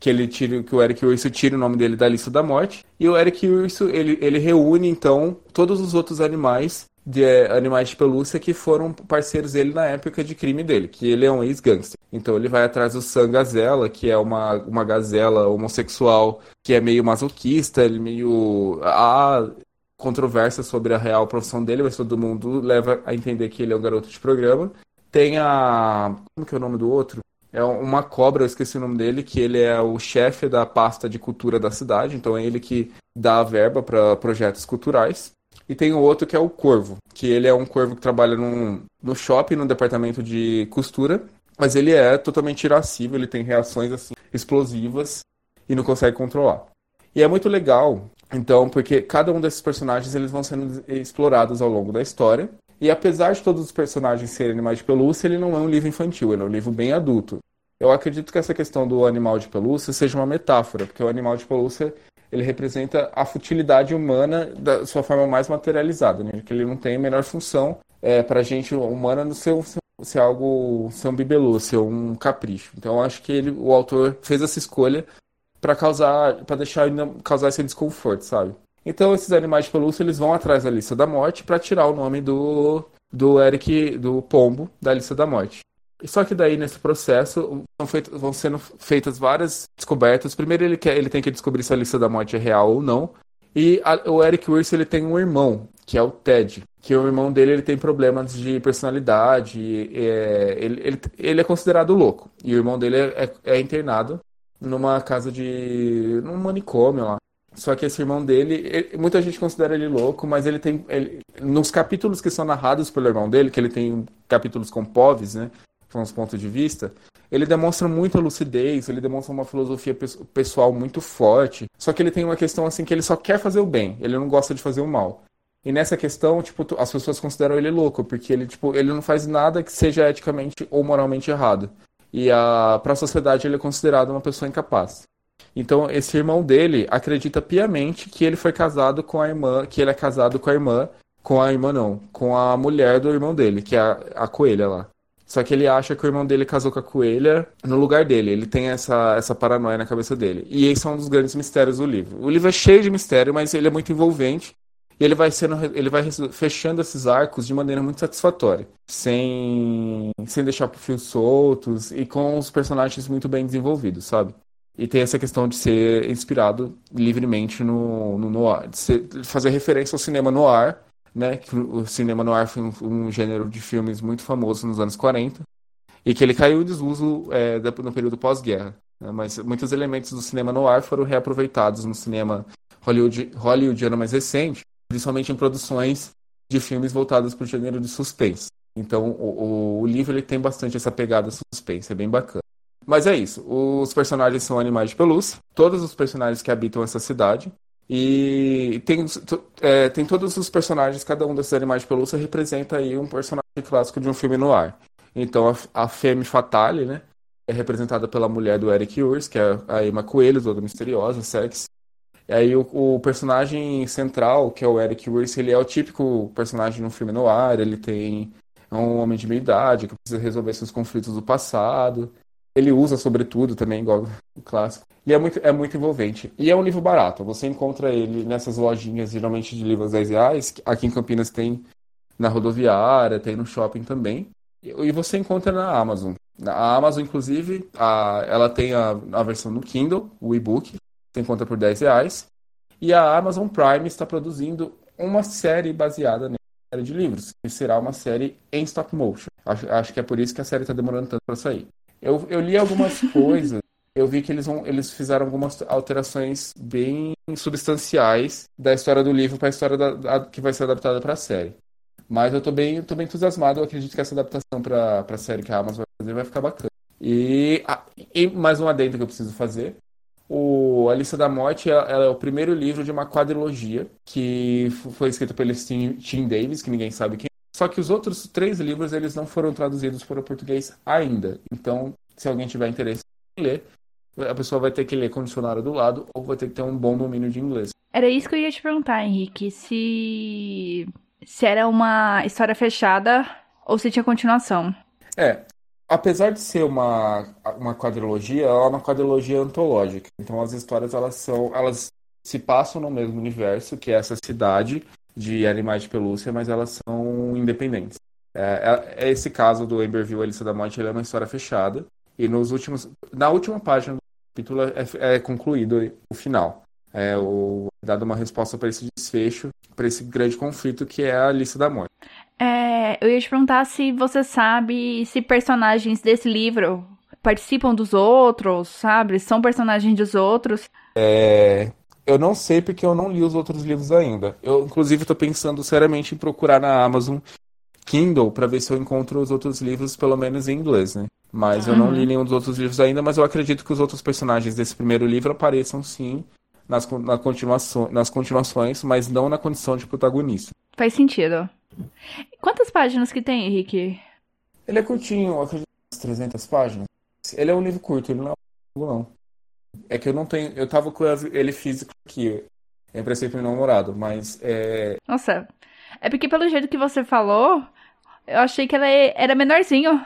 que ele tire, que o Eric Urso tire o nome dele da lista da morte. E o Eric Urso, ele, ele reúne, então, todos os outros animais, de, animais de pelúcia que foram parceiros dele na época de crime dele, que ele é um ex-gangster. Então ele vai atrás do Sam Gazela, que é uma, uma gazela homossexual, que é meio masoquista, ele meio... Há controvérsia sobre a real profissão dele, mas todo mundo leva a entender que ele é um garoto de programa. Tem a... como que é o nome do outro? é uma cobra, eu esqueci o nome dele, que ele é o chefe da pasta de cultura da cidade, então é ele que dá a verba para projetos culturais. E tem o outro que é o Corvo, que ele é um corvo que trabalha num, no shopping, no departamento de costura, mas ele é totalmente irascível, ele tem reações assim explosivas e não consegue controlar. E é muito legal, então, porque cada um desses personagens eles vão sendo explorados ao longo da história. E apesar de todos os personagens serem animais de pelúcia, ele não é um livro infantil, ele é um livro bem adulto. Eu acredito que essa questão do animal de pelúcia seja uma metáfora, porque o animal de pelúcia ele representa a futilidade humana da sua forma mais materializada, né? que ele não tem a menor função é, para a gente humana no seu ser algo ser um bibelô, ser um capricho. Então acho que ele, o autor fez essa escolha para causar, para deixar ainda causar esse desconforto, sabe? Então esses animais de pelúcia eles vão atrás da lista da morte para tirar o nome do do Eric do Pombo da lista da morte. Só que daí nesse processo vão, vão sendo feitas várias descobertas. Primeiro ele quer, ele tem que descobrir se a lista da morte é real ou não. E a, o Eric Urso ele tem um irmão que é o Ted, que o irmão dele ele tem problemas de personalidade, é, ele, ele, ele, é considerado louco e o irmão dele é, é, é internado numa casa de num manicômio lá. Só que esse irmão dele, ele, muita gente considera ele louco, mas ele tem. Ele, nos capítulos que são narrados pelo irmão dele, que ele tem capítulos com povs, né? São os pontos de vista, ele demonstra muita lucidez, ele demonstra uma filosofia pessoal muito forte. Só que ele tem uma questão assim que ele só quer fazer o bem, ele não gosta de fazer o mal. E nessa questão, tipo, as pessoas consideram ele louco, porque ele, tipo, ele não faz nada que seja eticamente ou moralmente errado. E para a sociedade ele é considerado uma pessoa incapaz. Então, esse irmão dele acredita piamente que ele foi casado com a irmã, que ele é casado com a irmã, com a irmã não, com a mulher do irmão dele, que é a, a coelha lá. Só que ele acha que o irmão dele casou com a coelha no lugar dele. Ele tem essa, essa paranoia na cabeça dele. E esse é um dos grandes mistérios do livro. O livro é cheio de mistério, mas ele é muito envolvente. E ele vai sendo, ele vai fechando esses arcos de maneira muito satisfatória, sem, sem deixar fios soltos e com os personagens muito bem desenvolvidos, sabe? E tem essa questão de ser inspirado livremente no, no noir, de, ser, fazer referência ao cinema noir, né? Que o cinema noir foi um, um, gênero de filmes muito famoso nos anos 40 e que ele caiu em desuso é, no período pós-guerra. Né? Mas muitos elementos do cinema noir foram reaproveitados no cinema Hollywood, hollywoodiano mais recente, principalmente em produções de filmes voltados para o gênero de suspense. Então, o, o, livro ele tem bastante essa pegada suspense, é bem bacana. Mas é isso. Os personagens são animais de pelúcia. Todos os personagens que habitam essa cidade. E tem, é, tem todos os personagens, cada um desses animais de pelúcia representa aí um personagem clássico de um filme no ar. Então a, a Femme Fatale, né? É representada pela mulher do Eric Urs, que é a Emma Coelho, toda misteriosa, sexy. E aí o, o, personagem central, que é o Eric Urs, ele é o típico personagem no filme no ar, ele tem é um homem de meia idade que precisa resolver seus conflitos do passado. Ele usa sobretudo também, igual o clássico. E é muito, é muito envolvente. E é um livro barato. Você encontra ele nessas lojinhas, geralmente de livros 10 reais. Aqui em Campinas tem na rodoviária, tem no shopping também. E você encontra na Amazon. A Amazon, inclusive, a, ela tem a, a versão no Kindle, o e-book. Você encontra por 10 reais. E a Amazon Prime está produzindo uma série baseada nessa série de livros, que será uma série em stop motion. Acho, acho que é por isso que a série está demorando tanto para sair. Eu, eu li algumas coisas, eu vi que eles, vão, eles fizeram algumas alterações bem substanciais da história do livro para a história da, da, que vai ser adaptada para a série. Mas eu tô bem, tô bem entusiasmado, eu acredito que essa adaptação para a série que a Amazon vai fazer vai ficar bacana. E, e mais um adendo que eu preciso fazer. O A Lista da Morte ela é o primeiro livro de uma quadrilogia que foi escrito pelo Tim Davis, que ninguém sabe quem é. Só que os outros três livros eles não foram traduzidos para o português ainda. Então, se alguém tiver interesse em ler, a pessoa vai ter que ler com o dicionário do lado ou vai ter que ter um bom domínio de inglês. Era isso que eu ia te perguntar, Henrique. Se, se era uma história fechada ou se tinha continuação. É, apesar de ser uma, uma quadrilogia, ela é uma quadrilogia antológica. Então as histórias elas são, elas se passam no mesmo universo, que é essa cidade de animais de pelúcia, mas elas são independentes. É, é, é esse caso do Emberville, Elissa da Morte, ele é uma história fechada. E nos últimos, na última página do capítulo é, é concluído o final. É o, dado uma resposta para esse desfecho, para esse grande conflito que é a lista da morte. É, eu ia te perguntar se você sabe se personagens desse livro participam dos outros, sabe? São personagens dos outros. É, eu não sei porque eu não li os outros livros ainda. Eu, inclusive, estou pensando seriamente em procurar na Amazon Kindle para ver se eu encontro os outros livros, pelo menos em inglês, né? Mas eu não li nenhum dos outros livros ainda, mas eu acredito que os outros personagens desse primeiro livro apareçam sim nas, na continuação, nas continuações, mas não na condição de protagonista. Faz sentido. Quantas páginas que tem, Henrique? Ele é curtinho, acredito umas 300 páginas. Ele é um livro curto, ele não é livro, não. É que eu não tenho. Eu tava com ele físico aqui. Eu emprestei pro meu namorado, mas é. Nossa. É porque pelo jeito que você falou, eu achei que ele era menorzinho.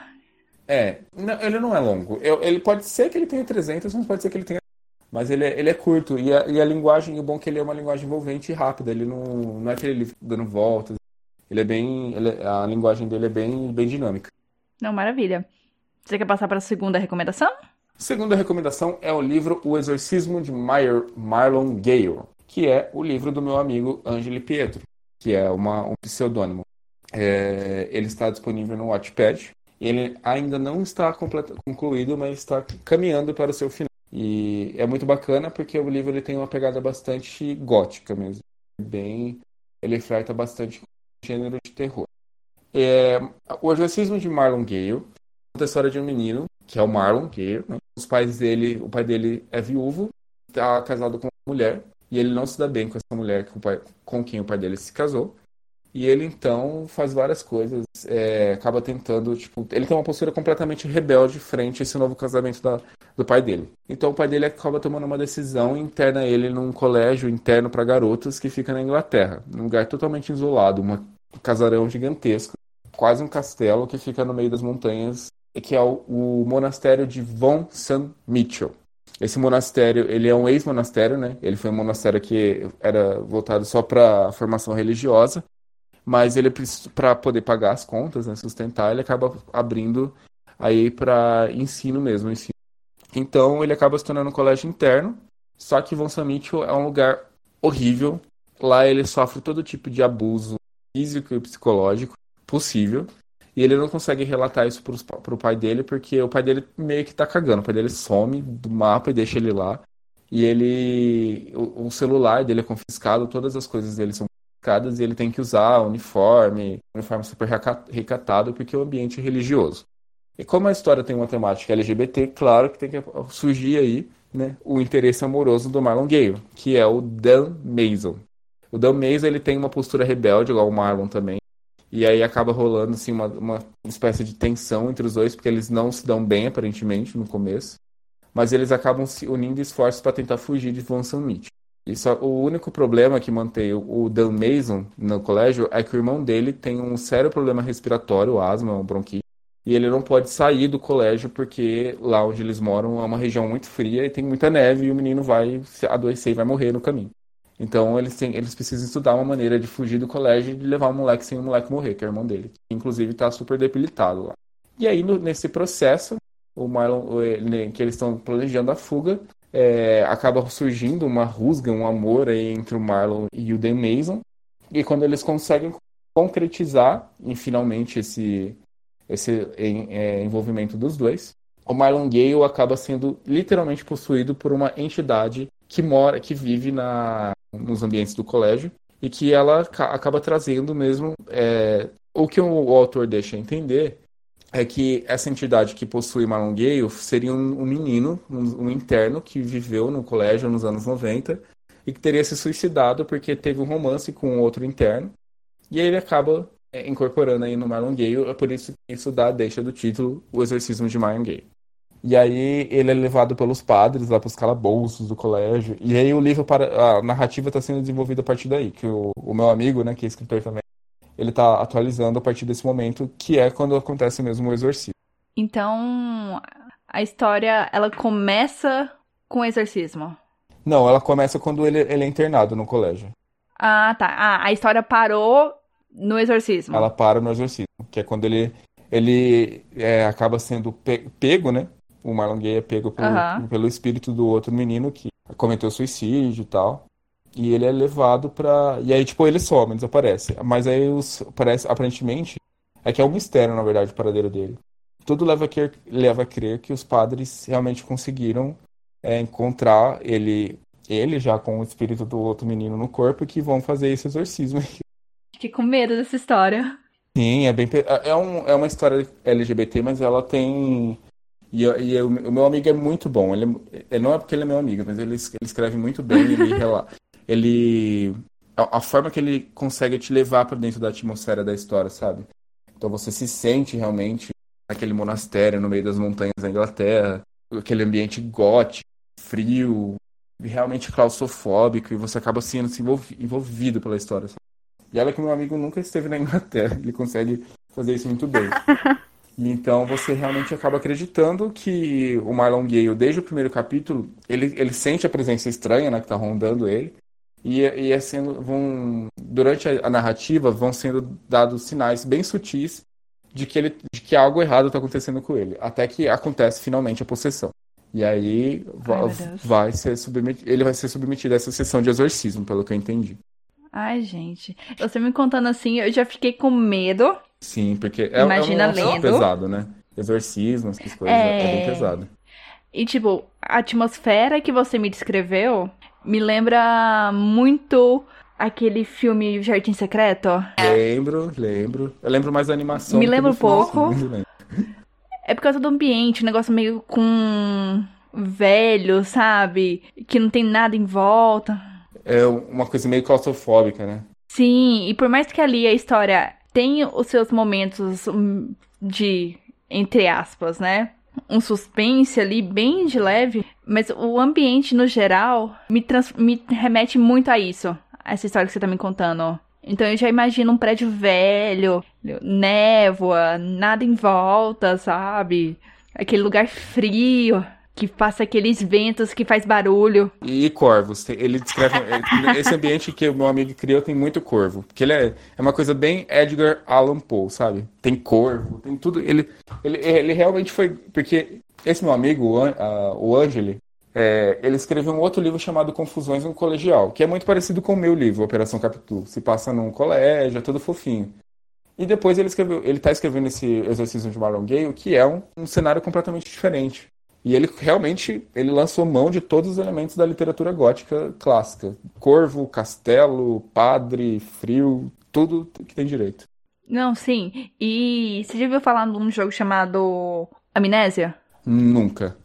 É, não, ele não é longo. Eu, ele pode ser que ele tenha 300, mas pode ser que ele tenha. Mas ele é, ele é curto. E a, e a linguagem, o bom é que ele é uma linguagem envolvente e rápida. Ele não, não é aquele livro dando voltas. Ele é bem. Ele, a linguagem dele é bem, bem dinâmica. Não, maravilha. Você quer passar para a segunda recomendação? Segunda recomendação é o livro O Exorcismo de Myr, Marlon Gale, que é o livro do meu amigo Angeli Pietro, que é uma, um pseudônimo. É, ele está disponível no Watchpad. Ele ainda não está completo, concluído, mas está caminhando para o seu final. E é muito bacana porque o livro ele tem uma pegada bastante gótica mesmo. Bem, ele flerta bastante gênero de terror. É, o Exorcismo de Marlon Gale conta a história de um menino, que é o Marlon Gale. Né? Os pais dele, o pai dele é viúvo, está casado com uma mulher, e ele não se dá bem com essa mulher com, pai, com quem o pai dele se casou. E ele então faz várias coisas, é, acaba tentando, tipo, ele tem uma postura completamente rebelde frente a esse novo casamento da, do pai dele. Então o pai dele acaba tomando uma decisão e interna ele num colégio interno para garotas que fica na Inglaterra, num lugar totalmente isolado, uma, um casarão gigantesco, quase um castelo que fica no meio das montanhas, que é o, o monastério de Von St. Mitchell. Esse monastério, ele é um ex-monastério, né? Ele foi um monastério que era voltado só para formação religiosa mas ele para poder pagar as contas, né, sustentar, ele acaba abrindo aí para ensino mesmo, ensino. Então ele acaba se tornando um colégio interno, só que Von Samito é um lugar horrível. Lá ele sofre todo tipo de abuso físico e psicológico possível. E ele não consegue relatar isso para o pai dele, porque o pai dele meio que tá cagando. O pai dele some do mapa e deixa ele lá. E ele. O, o celular dele é confiscado, todas as coisas dele são e ele tem que usar uniforme, uniforme super recatado, porque é um ambiente religioso. E como a história tem uma temática LGBT, claro que tem que surgir aí né, o interesse amoroso do Marlon Gale, que é o Dan Mason. O Dan Mason ele tem uma postura rebelde, igual o Marlon também. E aí acaba rolando assim, uma, uma espécie de tensão entre os dois, porque eles não se dão bem, aparentemente, no começo. Mas eles acabam se unindo esforços para tentar fugir de Von só, o único problema que mantém o Dan Mason no colégio é que o irmão dele tem um sério problema respiratório, asma, bronquite. E ele não pode sair do colégio porque lá onde eles moram é uma região muito fria e tem muita neve e o menino vai se adoecer e vai morrer no caminho. Então eles, têm, eles precisam estudar uma maneira de fugir do colégio e de levar o moleque sem o moleque morrer, que é o irmão dele. Que inclusive está super debilitado lá. E aí, no, nesse processo, o Marlon, ele, que eles estão planejando a fuga, é, acaba surgindo uma rusga, um amor aí entre o Marlon e o Dan Mason. E quando eles conseguem concretizar em finalmente esse, esse em, é, envolvimento dos dois, o Marlon Gale acaba sendo literalmente possuído por uma entidade que mora, que vive na, nos ambientes do colégio e que ela acaba trazendo mesmo é, o que o, autor deixa entender é que essa entidade que possui Marlon seria um, um menino, um, um, interno que viveu no colégio nos anos 90 e que teria se suicidado porque teve um romance com outro interno. E ele acaba é, incorporando aí no Marlon Gale, é por isso que isso dá deixa do título O Exorcismo de Marlon. E aí ele é levado pelos padres lá para os calabouços do colégio. E aí o livro, para a narrativa está sendo desenvolvida a partir daí, que o, o meu amigo, né, que é escritor também, ele está atualizando a partir desse momento, que é quando acontece mesmo o exorcismo. Então, a história, ela começa com o exorcismo? Não, ela começa quando ele, ele é internado no colégio. Ah, tá. Ah, a história parou no exorcismo. Ela para no exorcismo, que é quando ele, ele é, acaba sendo pe pego, né? O Marlon Gay é pego pelo, uhum. pelo espírito do outro menino que cometeu suicídio e tal. E ele é levado pra. E aí, tipo, ele some, desaparece. Mas aí os. Parece, aparentemente, é que é um mistério, na verdade, o paradeiro dele. Tudo leva a, crer, leva a crer que os padres realmente conseguiram é, encontrar ele, ele já com o espírito do outro menino no corpo e que vão fazer esse exorcismo. Fiquei com medo dessa história. Sim, é bem. É, é, um, é uma história LGBT, mas ela tem. E, e eu, o meu amigo é muito bom. Ele, ele, não é porque ele é meu amigo, mas ele, ele escreve muito bem. Ele ele a, a forma que ele consegue te levar para dentro da atmosfera da história, sabe? Então você se sente realmente naquele monastério no meio das montanhas da Inglaterra, aquele ambiente gótico, frio, realmente claustrofóbico, e você acaba sendo assim, envolvido pela história. Sabe? E olha que meu amigo nunca esteve na Inglaterra, ele consegue fazer isso muito bem. E então você realmente acaba acreditando que o Marlon Gale, desde o primeiro capítulo, ele, ele sente a presença estranha né, que está rondando ele. E, e é sendo, vão, durante a, a, narrativa vão sendo dados sinais bem sutis de que, ele, de que algo errado está acontecendo com ele, até que acontece finalmente a possessão. E aí Ai, vai ser submetido, ele vai ser submetido a essa sessão de exorcismo, pelo que eu entendi. Ai, gente. Você me contando assim, eu já fiquei com medo. Sim, porque é, Imagina é um pesado, né? Exorcismo, essas coisas, é... é bem pesado. E, tipo, a atmosfera que você me descreveu me lembra muito aquele filme Jardim Secreto. Lembro, lembro. Eu lembro mais da animação. Me lembra um pouco. É por causa do ambiente, um negócio meio com velho, sabe? Que não tem nada em volta. É uma coisa meio claustrofóbica, né? Sim, e por mais que ali a história tenha os seus momentos de, entre aspas, né? um suspense ali bem de leve, mas o ambiente no geral me, trans me remete muito a isso, essa história que você tá me contando. Então eu já imagino um prédio velho, névoa, nada em volta, sabe? Aquele lugar frio que passa aqueles ventos que faz barulho. E corvos. Ele descreve. esse ambiente que o meu amigo criou tem muito corvo. Porque ele é, é uma coisa bem Edgar Allan Poe, sabe? Tem corvo, tem tudo. Ele, ele, ele realmente foi. Porque esse meu amigo, o Angeli, é, ele escreveu um outro livro chamado Confusões no Colegial, que é muito parecido com o meu livro, Operação Capitu. Se passa num colégio, é tudo fofinho. E depois ele escreveu, ele está escrevendo esse Exorcismo de Marlon Gale, que é um, um cenário completamente diferente. E ele realmente ele lançou mão de todos os elementos da literatura gótica clássica: corvo, castelo, padre, frio, tudo que tem direito. Não, sim. E você já ouviu falar de um jogo chamado Amnésia? Nunca.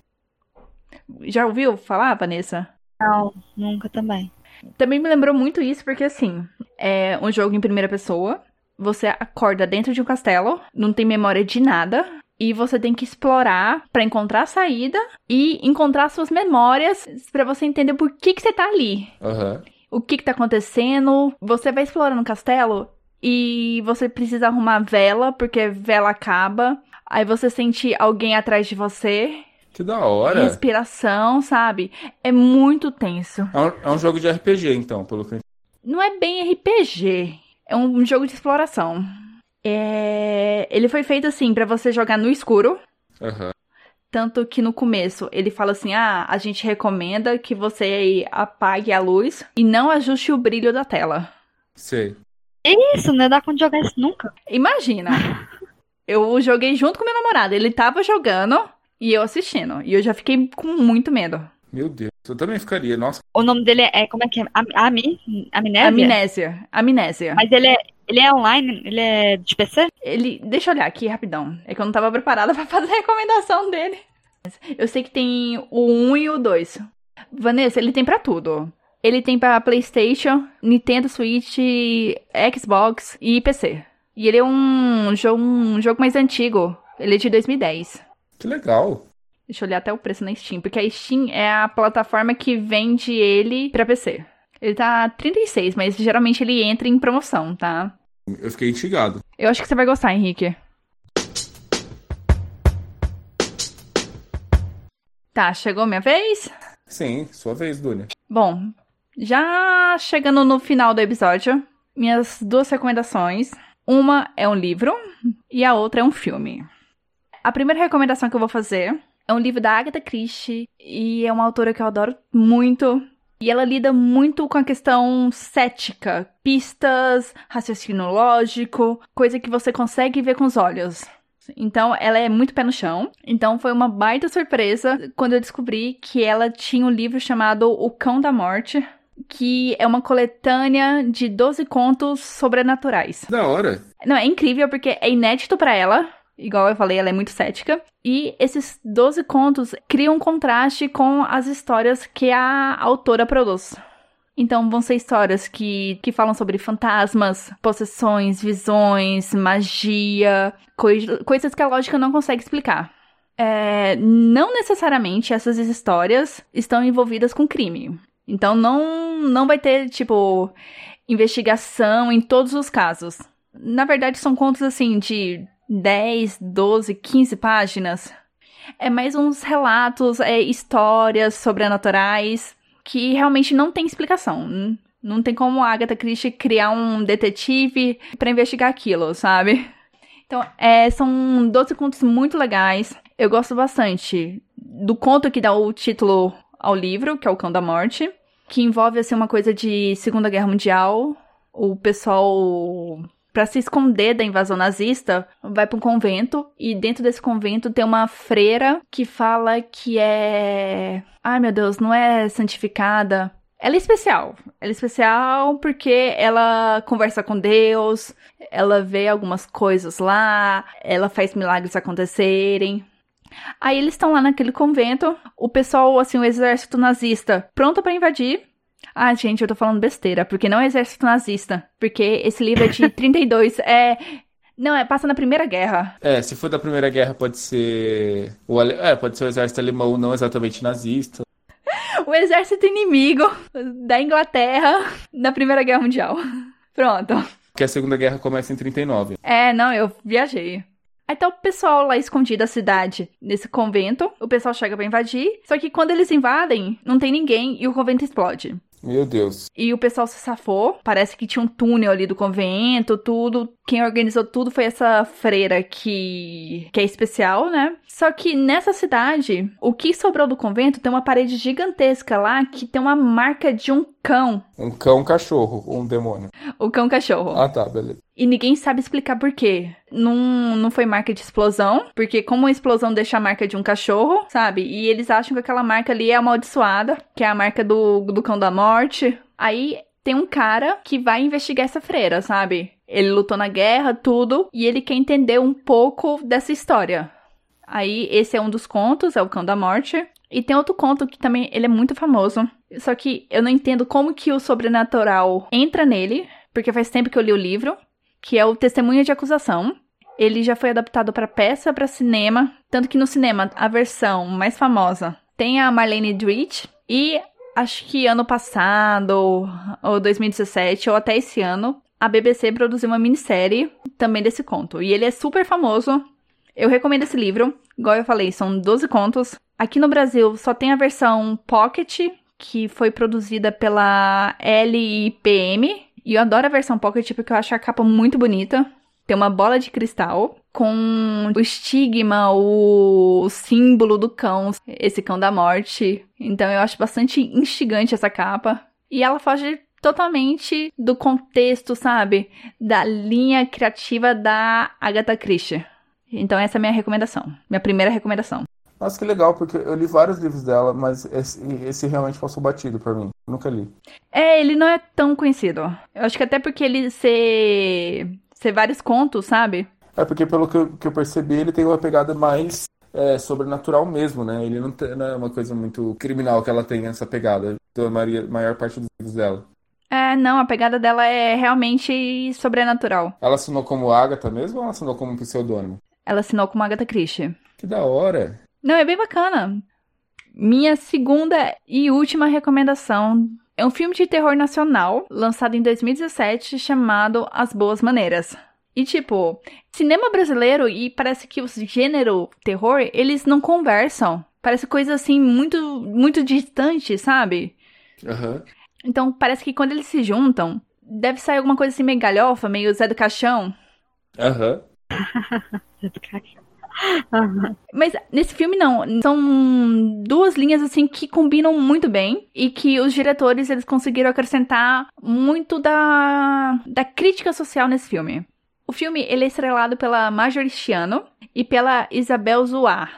Já ouviu falar, Vanessa? Não, nunca também. Também me lembrou muito isso, porque assim, é um jogo em primeira pessoa. Você acorda dentro de um castelo, não tem memória de nada e você tem que explorar para encontrar a saída e encontrar suas memórias para você entender por que, que você tá ali. Uhum. O que, que tá acontecendo. Você vai explorando o castelo e você precisa arrumar vela, porque vela acaba. Aí você sente alguém atrás de você. Que da hora. Respiração, sabe? É muito tenso. É um, é um jogo de RPG, então, pelo que Não é bem RPG. É um jogo de exploração. É... Ele foi feito assim para você jogar no escuro. Aham. Tanto que no começo ele fala assim: ah, a gente recomenda que você apague a luz e não ajuste o brilho da tela. Sei. Isso, não dá conta de jogar isso nunca. Imagina. eu joguei junto com meu namorado. Ele tava jogando e eu assistindo. E eu já fiquei com muito medo. Meu Deus. Eu também ficaria. Nossa. O nome dele é, como é que é? Am- Ami? Amnésia? Amnésia. Amnésia. Mas ele é, ele é online? Ele é de PC? Ele. Deixa eu olhar aqui rapidão. É que eu não tava preparada pra fazer a recomendação dele. Eu sei que tem o 1 e o 2. Vanessa, ele tem pra tudo. Ele tem pra PlayStation, Nintendo Switch, Xbox e PC. E ele é um jogo, um jogo mais antigo. Ele é de 2010. Que legal. Deixa eu olhar até o preço na Steam, porque a Steam é a plataforma que vende ele pra PC. Ele tá 36, mas geralmente ele entra em promoção, tá? Eu fiquei instigado. Eu acho que você vai gostar, Henrique. Tá, chegou minha vez? Sim, sua vez, Dunia. Bom, já chegando no final do episódio, minhas duas recomendações. Uma é um livro e a outra é um filme. A primeira recomendação que eu vou fazer é um livro da Agatha Christie e é uma autora que eu adoro muito. E ela lida muito com a questão cética, pistas, raciocínio lógico, coisa que você consegue ver com os olhos. Então, ela é muito pé no chão. Então, foi uma baita surpresa quando eu descobri que ela tinha um livro chamado O Cão da Morte, que é uma coletânea de 12 contos sobrenaturais. Da hora. Não, é incrível porque é inédito pra ela. Igual eu falei, ela é muito cética. E esses 12 contos criam um contraste com as histórias que a autora produz. Então, vão ser histórias que, que falam sobre fantasmas, possessões, visões, magia, coi- coisas que a lógica não consegue explicar. É, não necessariamente essas histórias estão envolvidas com crime. Então, não, não vai ter, tipo, investigação em todos os casos. Na verdade, são contos assim de 10, 12, 15 páginas. É mais uns relatos, é, histórias sobrenaturais que realmente não tem explicação. Não tem como a Agatha Christie criar um detetive pra investigar aquilo, sabe? Então, é, são 12 contos muito legais. Eu gosto bastante do conto que dá o título ao livro, que é O Cão da Morte, que envolve assim uma coisa de Segunda Guerra Mundial. O pessoal Pra se esconder da invasão nazista, vai para um convento e dentro desse convento tem uma freira que fala que é, ai meu Deus, não é santificada. Ela é especial. Ela é especial porque ela conversa com Deus, ela vê algumas coisas lá, ela faz milagres acontecerem. Aí eles estão lá naquele convento, o pessoal, assim, o exército nazista pronto pra invadir. Ah, gente, eu tô falando besteira, porque não é exército nazista. Porque esse livro é de 32, é. Não, é passa na Primeira Guerra. É, se for da Primeira Guerra, pode ser. O ale... É, pode ser o exército alemão, não exatamente nazista. O exército inimigo da Inglaterra na Primeira Guerra Mundial. Pronto. Porque a Segunda Guerra começa em 39. É, não, eu viajei. Aí tá o pessoal lá escondido da cidade, nesse convento. O pessoal chega pra invadir. Só que quando eles invadem, não tem ninguém e o convento explode. Meu Deus. E o pessoal se safou. Parece que tinha um túnel ali do convento, tudo. Quem organizou tudo foi essa freira que, que é especial, né? Só que nessa cidade, o que sobrou do convento tem uma parede gigantesca lá que tem uma marca de um cão. Um cão, um cachorro, ou um demônio. O cão cachorro. Ah, tá, beleza. E ninguém sabe explicar por quê. Não, não foi marca de explosão, porque como a explosão deixa a marca de um cachorro, sabe? E eles acham que aquela marca ali é amaldiçoada, que é a marca do, do cão da morte. Aí tem um cara que vai investigar essa freira, sabe? Ele lutou na guerra, tudo, e ele quer entender um pouco dessa história. Aí esse é um dos contos, é o Cão da Morte. E tem outro conto que também ele é muito famoso. Só que eu não entendo como que o sobrenatural entra nele, porque faz tempo que eu li o livro, que é o Testemunha de Acusação. Ele já foi adaptado para peça, para cinema, tanto que no cinema a versão mais famosa tem a Marlene Dietrich e acho que ano passado ou 2017 ou até esse ano a BBC produziu uma minissérie também desse conto. E ele é super famoso. Eu recomendo esse livro. Igual eu falei, são 12 contos. Aqui no Brasil só tem a versão Pocket, que foi produzida pela LIPM. E eu adoro a versão Pocket porque eu acho a capa muito bonita. Tem uma bola de cristal com o estigma, o símbolo do cão, esse cão da morte. Então eu acho bastante instigante essa capa. E ela foge totalmente do contexto, sabe? Da linha criativa da Agatha Christie. Então essa é a minha recomendação. Minha primeira recomendação. Nossa, que legal, porque eu li vários livros dela, mas esse, esse realmente passou batido pra mim. Nunca li. É, ele não é tão conhecido. Eu acho que até porque ele ser, ser vários contos, sabe? É porque, pelo que eu, que eu percebi, ele tem uma pegada mais é, sobrenatural mesmo, né? Ele não, tem, não é uma coisa muito criminal que ela tem essa pegada, da maior, maior parte dos livros dela. É, não, a pegada dela é realmente sobrenatural. Ela assinou como Agatha mesmo ou ela assinou como pseudônimo? Ela assinou como Agatha Christie. Que da hora. Não, é bem bacana. Minha segunda e última recomendação é um filme de terror nacional lançado em 2017 chamado As Boas Maneiras. E tipo, cinema brasileiro e parece que o gênero terror, eles não conversam. Parece coisa assim muito muito distante, sabe? Aham. Então parece que quando eles se juntam, deve sair alguma coisa assim meio galhofa, meio Zé do Caixão. Aham. Mas nesse filme não, são duas linhas assim que combinam muito bem e que os diretores eles conseguiram acrescentar muito da da crítica social nesse filme. O filme ele é estrelado pela Marjorie Chiano e pela Isabel Zoar.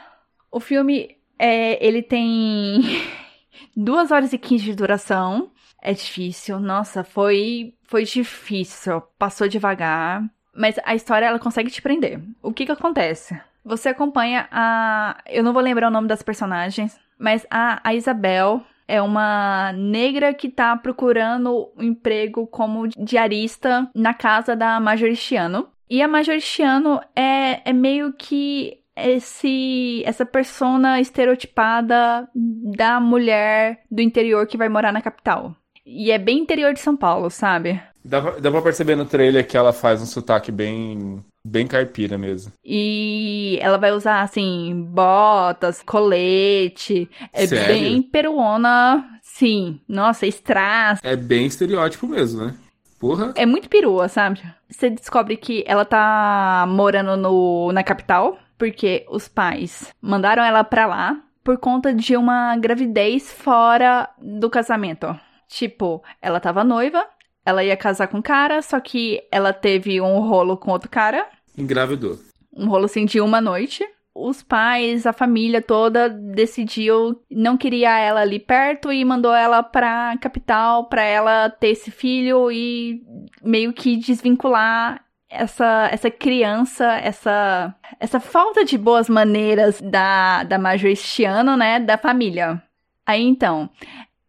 O filme é, ele tem duas horas e 15 de duração. É difícil, nossa, foi foi difícil, passou devagar, mas a história ela consegue te prender. O que que acontece? Você acompanha a. Eu não vou lembrar o nome das personagens, mas a, a Isabel é uma negra que tá procurando um emprego como diarista na casa da Majoristiano. E a Majoristiano é, é meio que esse essa persona estereotipada da mulher do interior que vai morar na capital. E é bem interior de São Paulo, sabe? Dá pra, dá pra perceber no trailer que ela faz um sotaque bem Bem caipira mesmo. E ela vai usar, assim, botas, colete. É Sério? bem peruana. Sim. Nossa, strass. É bem estereótipo mesmo, né? Porra. É muito perua, sabe? Você descobre que ela tá morando no, na capital. Porque os pais mandaram ela pra lá por conta de uma gravidez fora do casamento. Tipo, ela tava noiva, ela ia casar com um cara, só que ela teve um rolo com outro cara. Engravidou. Um rolo assim de uma noite. Os pais, a família toda decidiu não queria ela ali perto e mandou ela pra capital pra ela ter esse filho e meio que desvincular essa, essa criança, essa, essa falta de boas maneiras da, da este ano, né, da família. Aí então,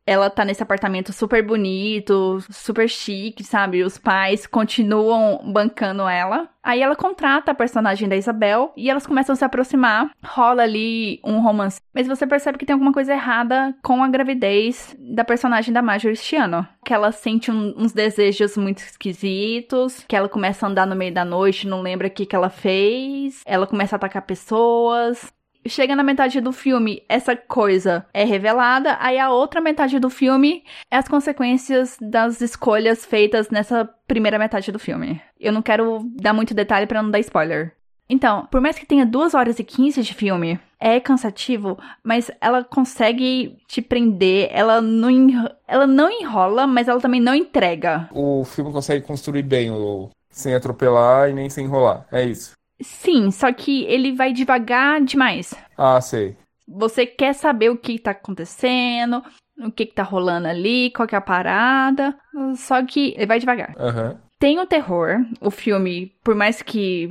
ela tá nesse apartamento super bonito, super chique, sabe? Os pais continuam bancando ela. Aí ela contrata a personagem da Isabel e elas começam a se aproximar. Rola ali um romance. Mas você percebe que tem alguma coisa errada com a gravidez da personagem da Marjorie este ano. Que ela sente um- uns desejos muito esquisitos. Que ela começa a andar no meio da noite, não lembra o que, que ela fez. Ela começa a atacar pessoas. Chega na metade do filme, essa coisa é revelada, aí a outra metade do filme é as consequências das escolhas feitas nessa primeira metade do filme. Eu não quero dar muito detalhe pra não dar spoiler. Então, por mais que tenha 2 horas e 15 de filme, é cansativo, mas ela consegue te prender, ela não, enro- ela não enrola, mas ela também não entrega. O filme consegue construir bem, o... sem atropelar e nem sem enrolar. É isso. Sim, só que ele vai devagar demais. Ah, sei. Você quer saber o que tá acontecendo, o que, que tá rolando ali, qual que é a parada. Só que ele vai devagar. Aham. Tem o terror. O filme, por mais que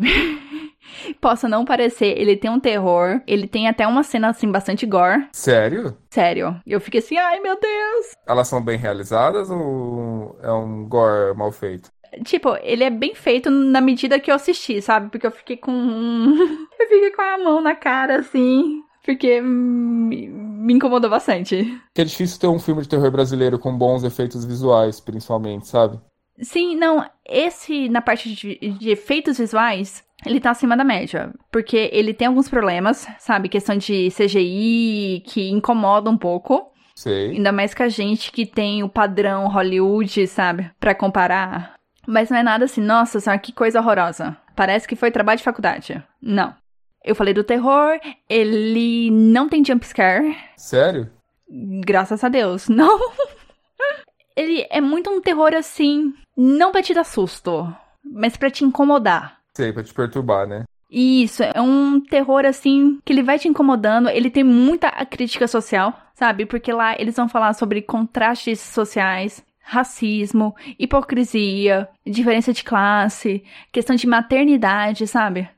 possa não parecer, ele tem um terror. Ele tem até uma cena assim bastante gore. Sério? Sério. Eu fiquei assim, ai meu Deus. Elas são bem realizadas ou é um gore mal feito? Tipo, ele é bem feito na medida que eu assisti, sabe? Porque eu fiquei com. eu fiquei com a mão na cara, assim. Porque me, me incomodou bastante. É difícil ter um filme de terror brasileiro com bons efeitos visuais, principalmente, sabe? Sim, não. Esse, na parte de, de efeitos visuais, ele tá acima da média. Porque ele tem alguns problemas, sabe? Questão de CGI que incomoda um pouco. Sei. Ainda mais que a gente que tem o padrão Hollywood, sabe? Pra comparar. Mas não é nada assim, nossa senhora, que coisa horrorosa. Parece que foi trabalho de faculdade. Não. Eu falei do terror, ele não tem jumpscare. Sério? Graças a Deus. Não. ele é muito um terror assim, não pra te dar susto, mas pra te incomodar. Sei, pra te perturbar, né? Isso, é um terror assim que ele vai te incomodando. Ele tem muita crítica social, sabe? Porque lá eles vão falar sobre contrastes sociais, racismo, hipocrisia, diferença de classe, questão de maternidade, sabe?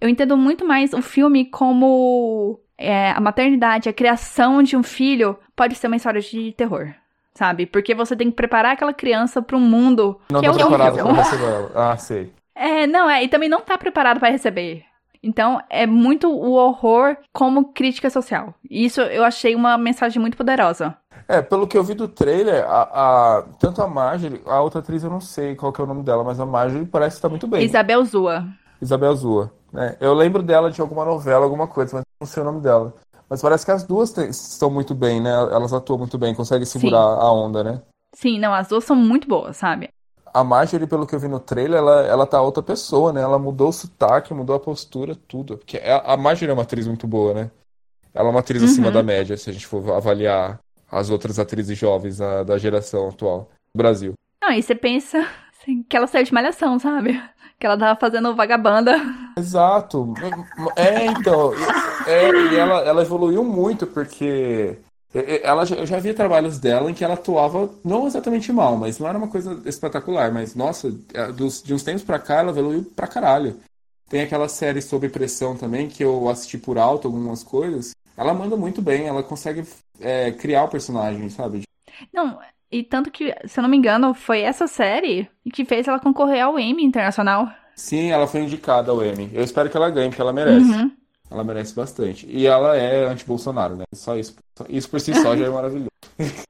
Eu entendo muito mais o filme como é, a maternidade, a criação de um filho pode ser uma história de terror. Sabe? Porque você tem que preparar aquela criança para um mundo Não que tá é preparado horrível. pra receber ela. Ah, sei. É, não, é, e também não tá preparado para receber. Então, é muito o horror como crítica social. E Isso eu achei uma mensagem muito poderosa. É, pelo que eu vi do trailer, a, a- tanto a Marjorie, a outra atriz eu não sei qual que é o nome dela, mas a Marjorie parece estar muito bem. Isabel Zua. Isabel Zua. né? Eu lembro dela de alguma novela, alguma coisa, mas não sei o nome dela. Mas parece que as duas estão muito bem, né? Elas atuam muito bem, conseguem segurar a onda, né? Sim, não, as duas são muito boas, sabe? A Marjorie, pelo que eu vi no trailer, ela, ela tá outra pessoa, né? Ela mudou o sotaque, mudou a postura, tudo. Porque a, a Marjorie é uma atriz muito boa, né? Ela é uma atriz acima Uhum. da média, se a gente for avaliar as outras atrizes jovens da, da geração atual do Brasil. Não, e você pensa assim, que ela saiu de malhação, sabe? Que ela tava fazendo vagabanda. Exato. É, então. É, e ela, ela evoluiu muito, porque ela, já- eu já vi trabalhos dela em que ela atuava não exatamente mal, mas não era uma coisa espetacular. Mas, nossa, é, dos, de uns tempos pra cá ela evoluiu pra caralho. Tem aquela série sobre pressão também, que eu assisti por alto algumas coisas. Ela manda muito bem, ela consegue é, criar o personagem, sabe? Não, e tanto que, se eu não me engano, foi essa série que fez ela concorrer ao Emmy Internacional. Sim, ela foi indicada ao Emmy. Eu espero que ela ganhe, porque ela merece. Uhum. Ela merece bastante. E ela é anti-Bolsonaro, né? Só isso. Isso por si só já é maravilhoso.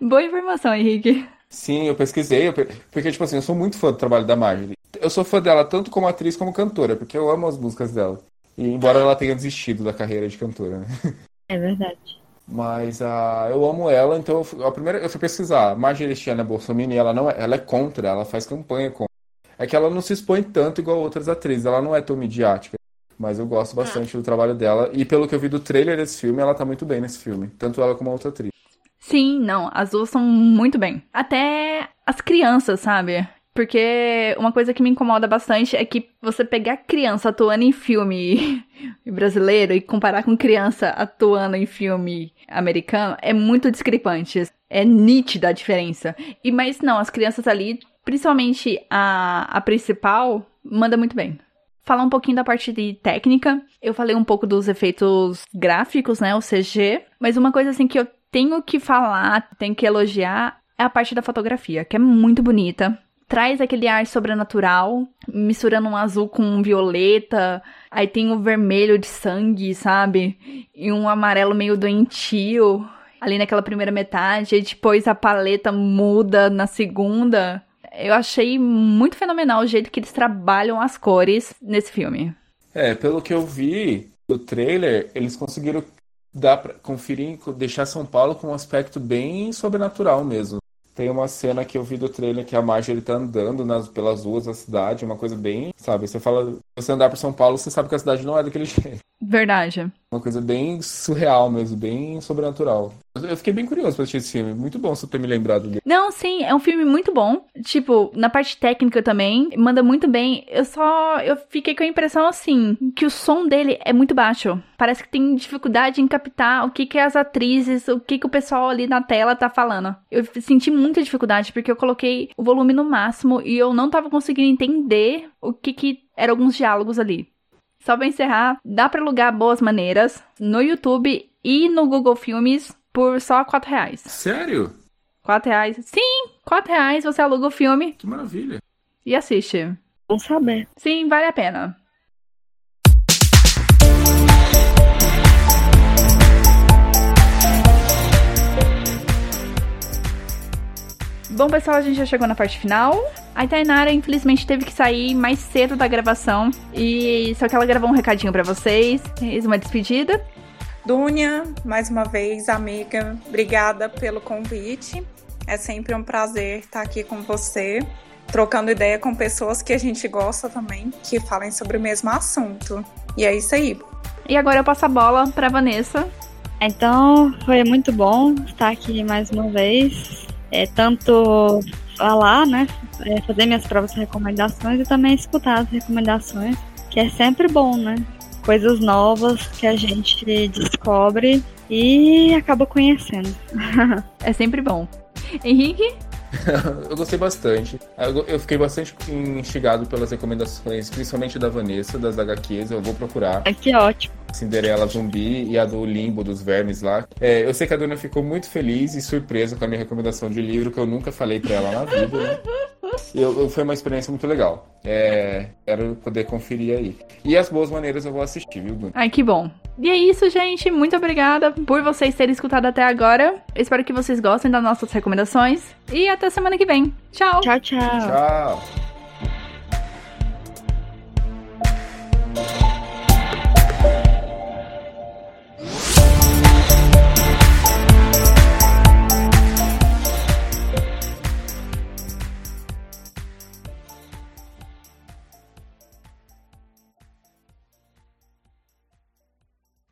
Boa informação, Henrique. Sim, eu pesquisei, eu pe- porque, tipo assim, eu sou muito fã do trabalho da Marjorie. Eu sou fã dela tanto como atriz como cantora, porque eu amo as músicas dela. E embora ela tenha desistido da carreira de cantora, né? É verdade. Mas ah, eu amo ela, então eu fui, a primeira, eu fui pesquisar. Marjorie Cristiana Bolsonaro, ela não é, ela é contra, ela faz campanha contra. É que ela não se expõe tanto igual outras atrizes, ela não é tão midiática. Mas eu gosto bastante do trabalho dela. E pelo que eu vi do trailer desse filme, ela tá muito bem nesse filme. Tanto ela como a outra atriz. Sim, não, as duas são muito bem. Até as crianças, sabe? Porque uma coisa que me incomoda bastante é que você pegar criança atuando em filme brasileiro e comparar com criança atuando em filme americano é muito discrepante. É nítida a diferença. E mas não, as crianças ali, principalmente a, a principal, manda muito bem. Falar um pouquinho da parte de técnica. Eu falei um pouco dos efeitos gráficos, né? O CG. Mas uma coisa assim que eu tenho que falar, tenho que elogiar, é a parte da fotografia, que é muito bonita. Traz aquele ar sobrenatural, misturando um azul com um violeta. Aí tem o vermelho de sangue, sabe? E um amarelo meio doentio. Ali naquela primeira metade. E depois a paleta muda na segunda. Eu achei muito fenomenal o jeito que eles trabalham as cores nesse filme. É, pelo que eu vi do trailer, eles conseguiram dar pra conferir, deixar São Paulo com um aspecto bem sobrenatural mesmo. Tem uma cena que eu vi do trailer que a Marjorie tá andando nas, pelas ruas da cidade, uma coisa bem, sabe? Você fala, você andar por São Paulo, você sabe que a cidade não é daquele jeito. Verdade. Uma coisa bem surreal mesmo, bem sobrenatural. Eu fiquei bem curioso pra assistir esse filme. Muito bom você ter me lembrado dele. Não, sim, é um filme muito bom. Tipo, na parte técnica também, manda muito bem. Eu só. Eu fiquei com a impressão assim, que o som dele é muito baixo. Parece que tem dificuldade em captar o que, que as atrizes, o que, que o pessoal ali na tela tá falando. Eu senti muita dificuldade, porque eu coloquei o volume no máximo e eu não tava conseguindo entender o que, que eram alguns diálogos ali. Só pra encerrar, dá pra alugar Boas Maneiras no YouTube e no Google Filmes por só 4 reais. Sério? 4 reais? Sim, 4 reais você aluga o filme Que maravilha. e assiste. Bom saber. Sim, vale a pena. Bom, pessoal, a gente já chegou na parte final. A Tainara, infelizmente, teve que sair mais cedo da gravação. E só que ela gravou um recadinho para vocês. Fez uma despedida. Dunia, mais uma vez, amiga, obrigada pelo convite. É sempre um prazer estar aqui com você, trocando ideia com pessoas que a gente gosta também, que falem sobre o mesmo assunto. E é isso aí. E agora eu passo a bola para Vanessa. Então, foi muito bom estar aqui mais uma vez. É, tanto falar, né? É, fazer minhas próprias recomendações e também escutar as recomendações, que é sempre bom, né? Coisas novas que a gente descobre e acaba conhecendo. é sempre bom. Henrique? eu gostei bastante. Eu fiquei bastante instigado pelas recomendações, principalmente da Vanessa, das HQs. Eu vou procurar. É que ótimo. Cinderela Zumbi e a do Limbo dos Vermes lá. É, eu sei que a dona ficou muito feliz e surpresa com a minha recomendação de livro, que eu nunca falei pra ela na vida, né? Eu, eu, foi uma experiência muito legal. É, quero poder conferir aí. E as boas maneiras eu vou assistir, viu, Bruno? Ai, que bom. E é isso, gente. Muito obrigada por vocês terem escutado até agora. espero que vocês gostem das nossas recomendações. E até semana que vem. Tchau. Tchau, tchau. Tchau.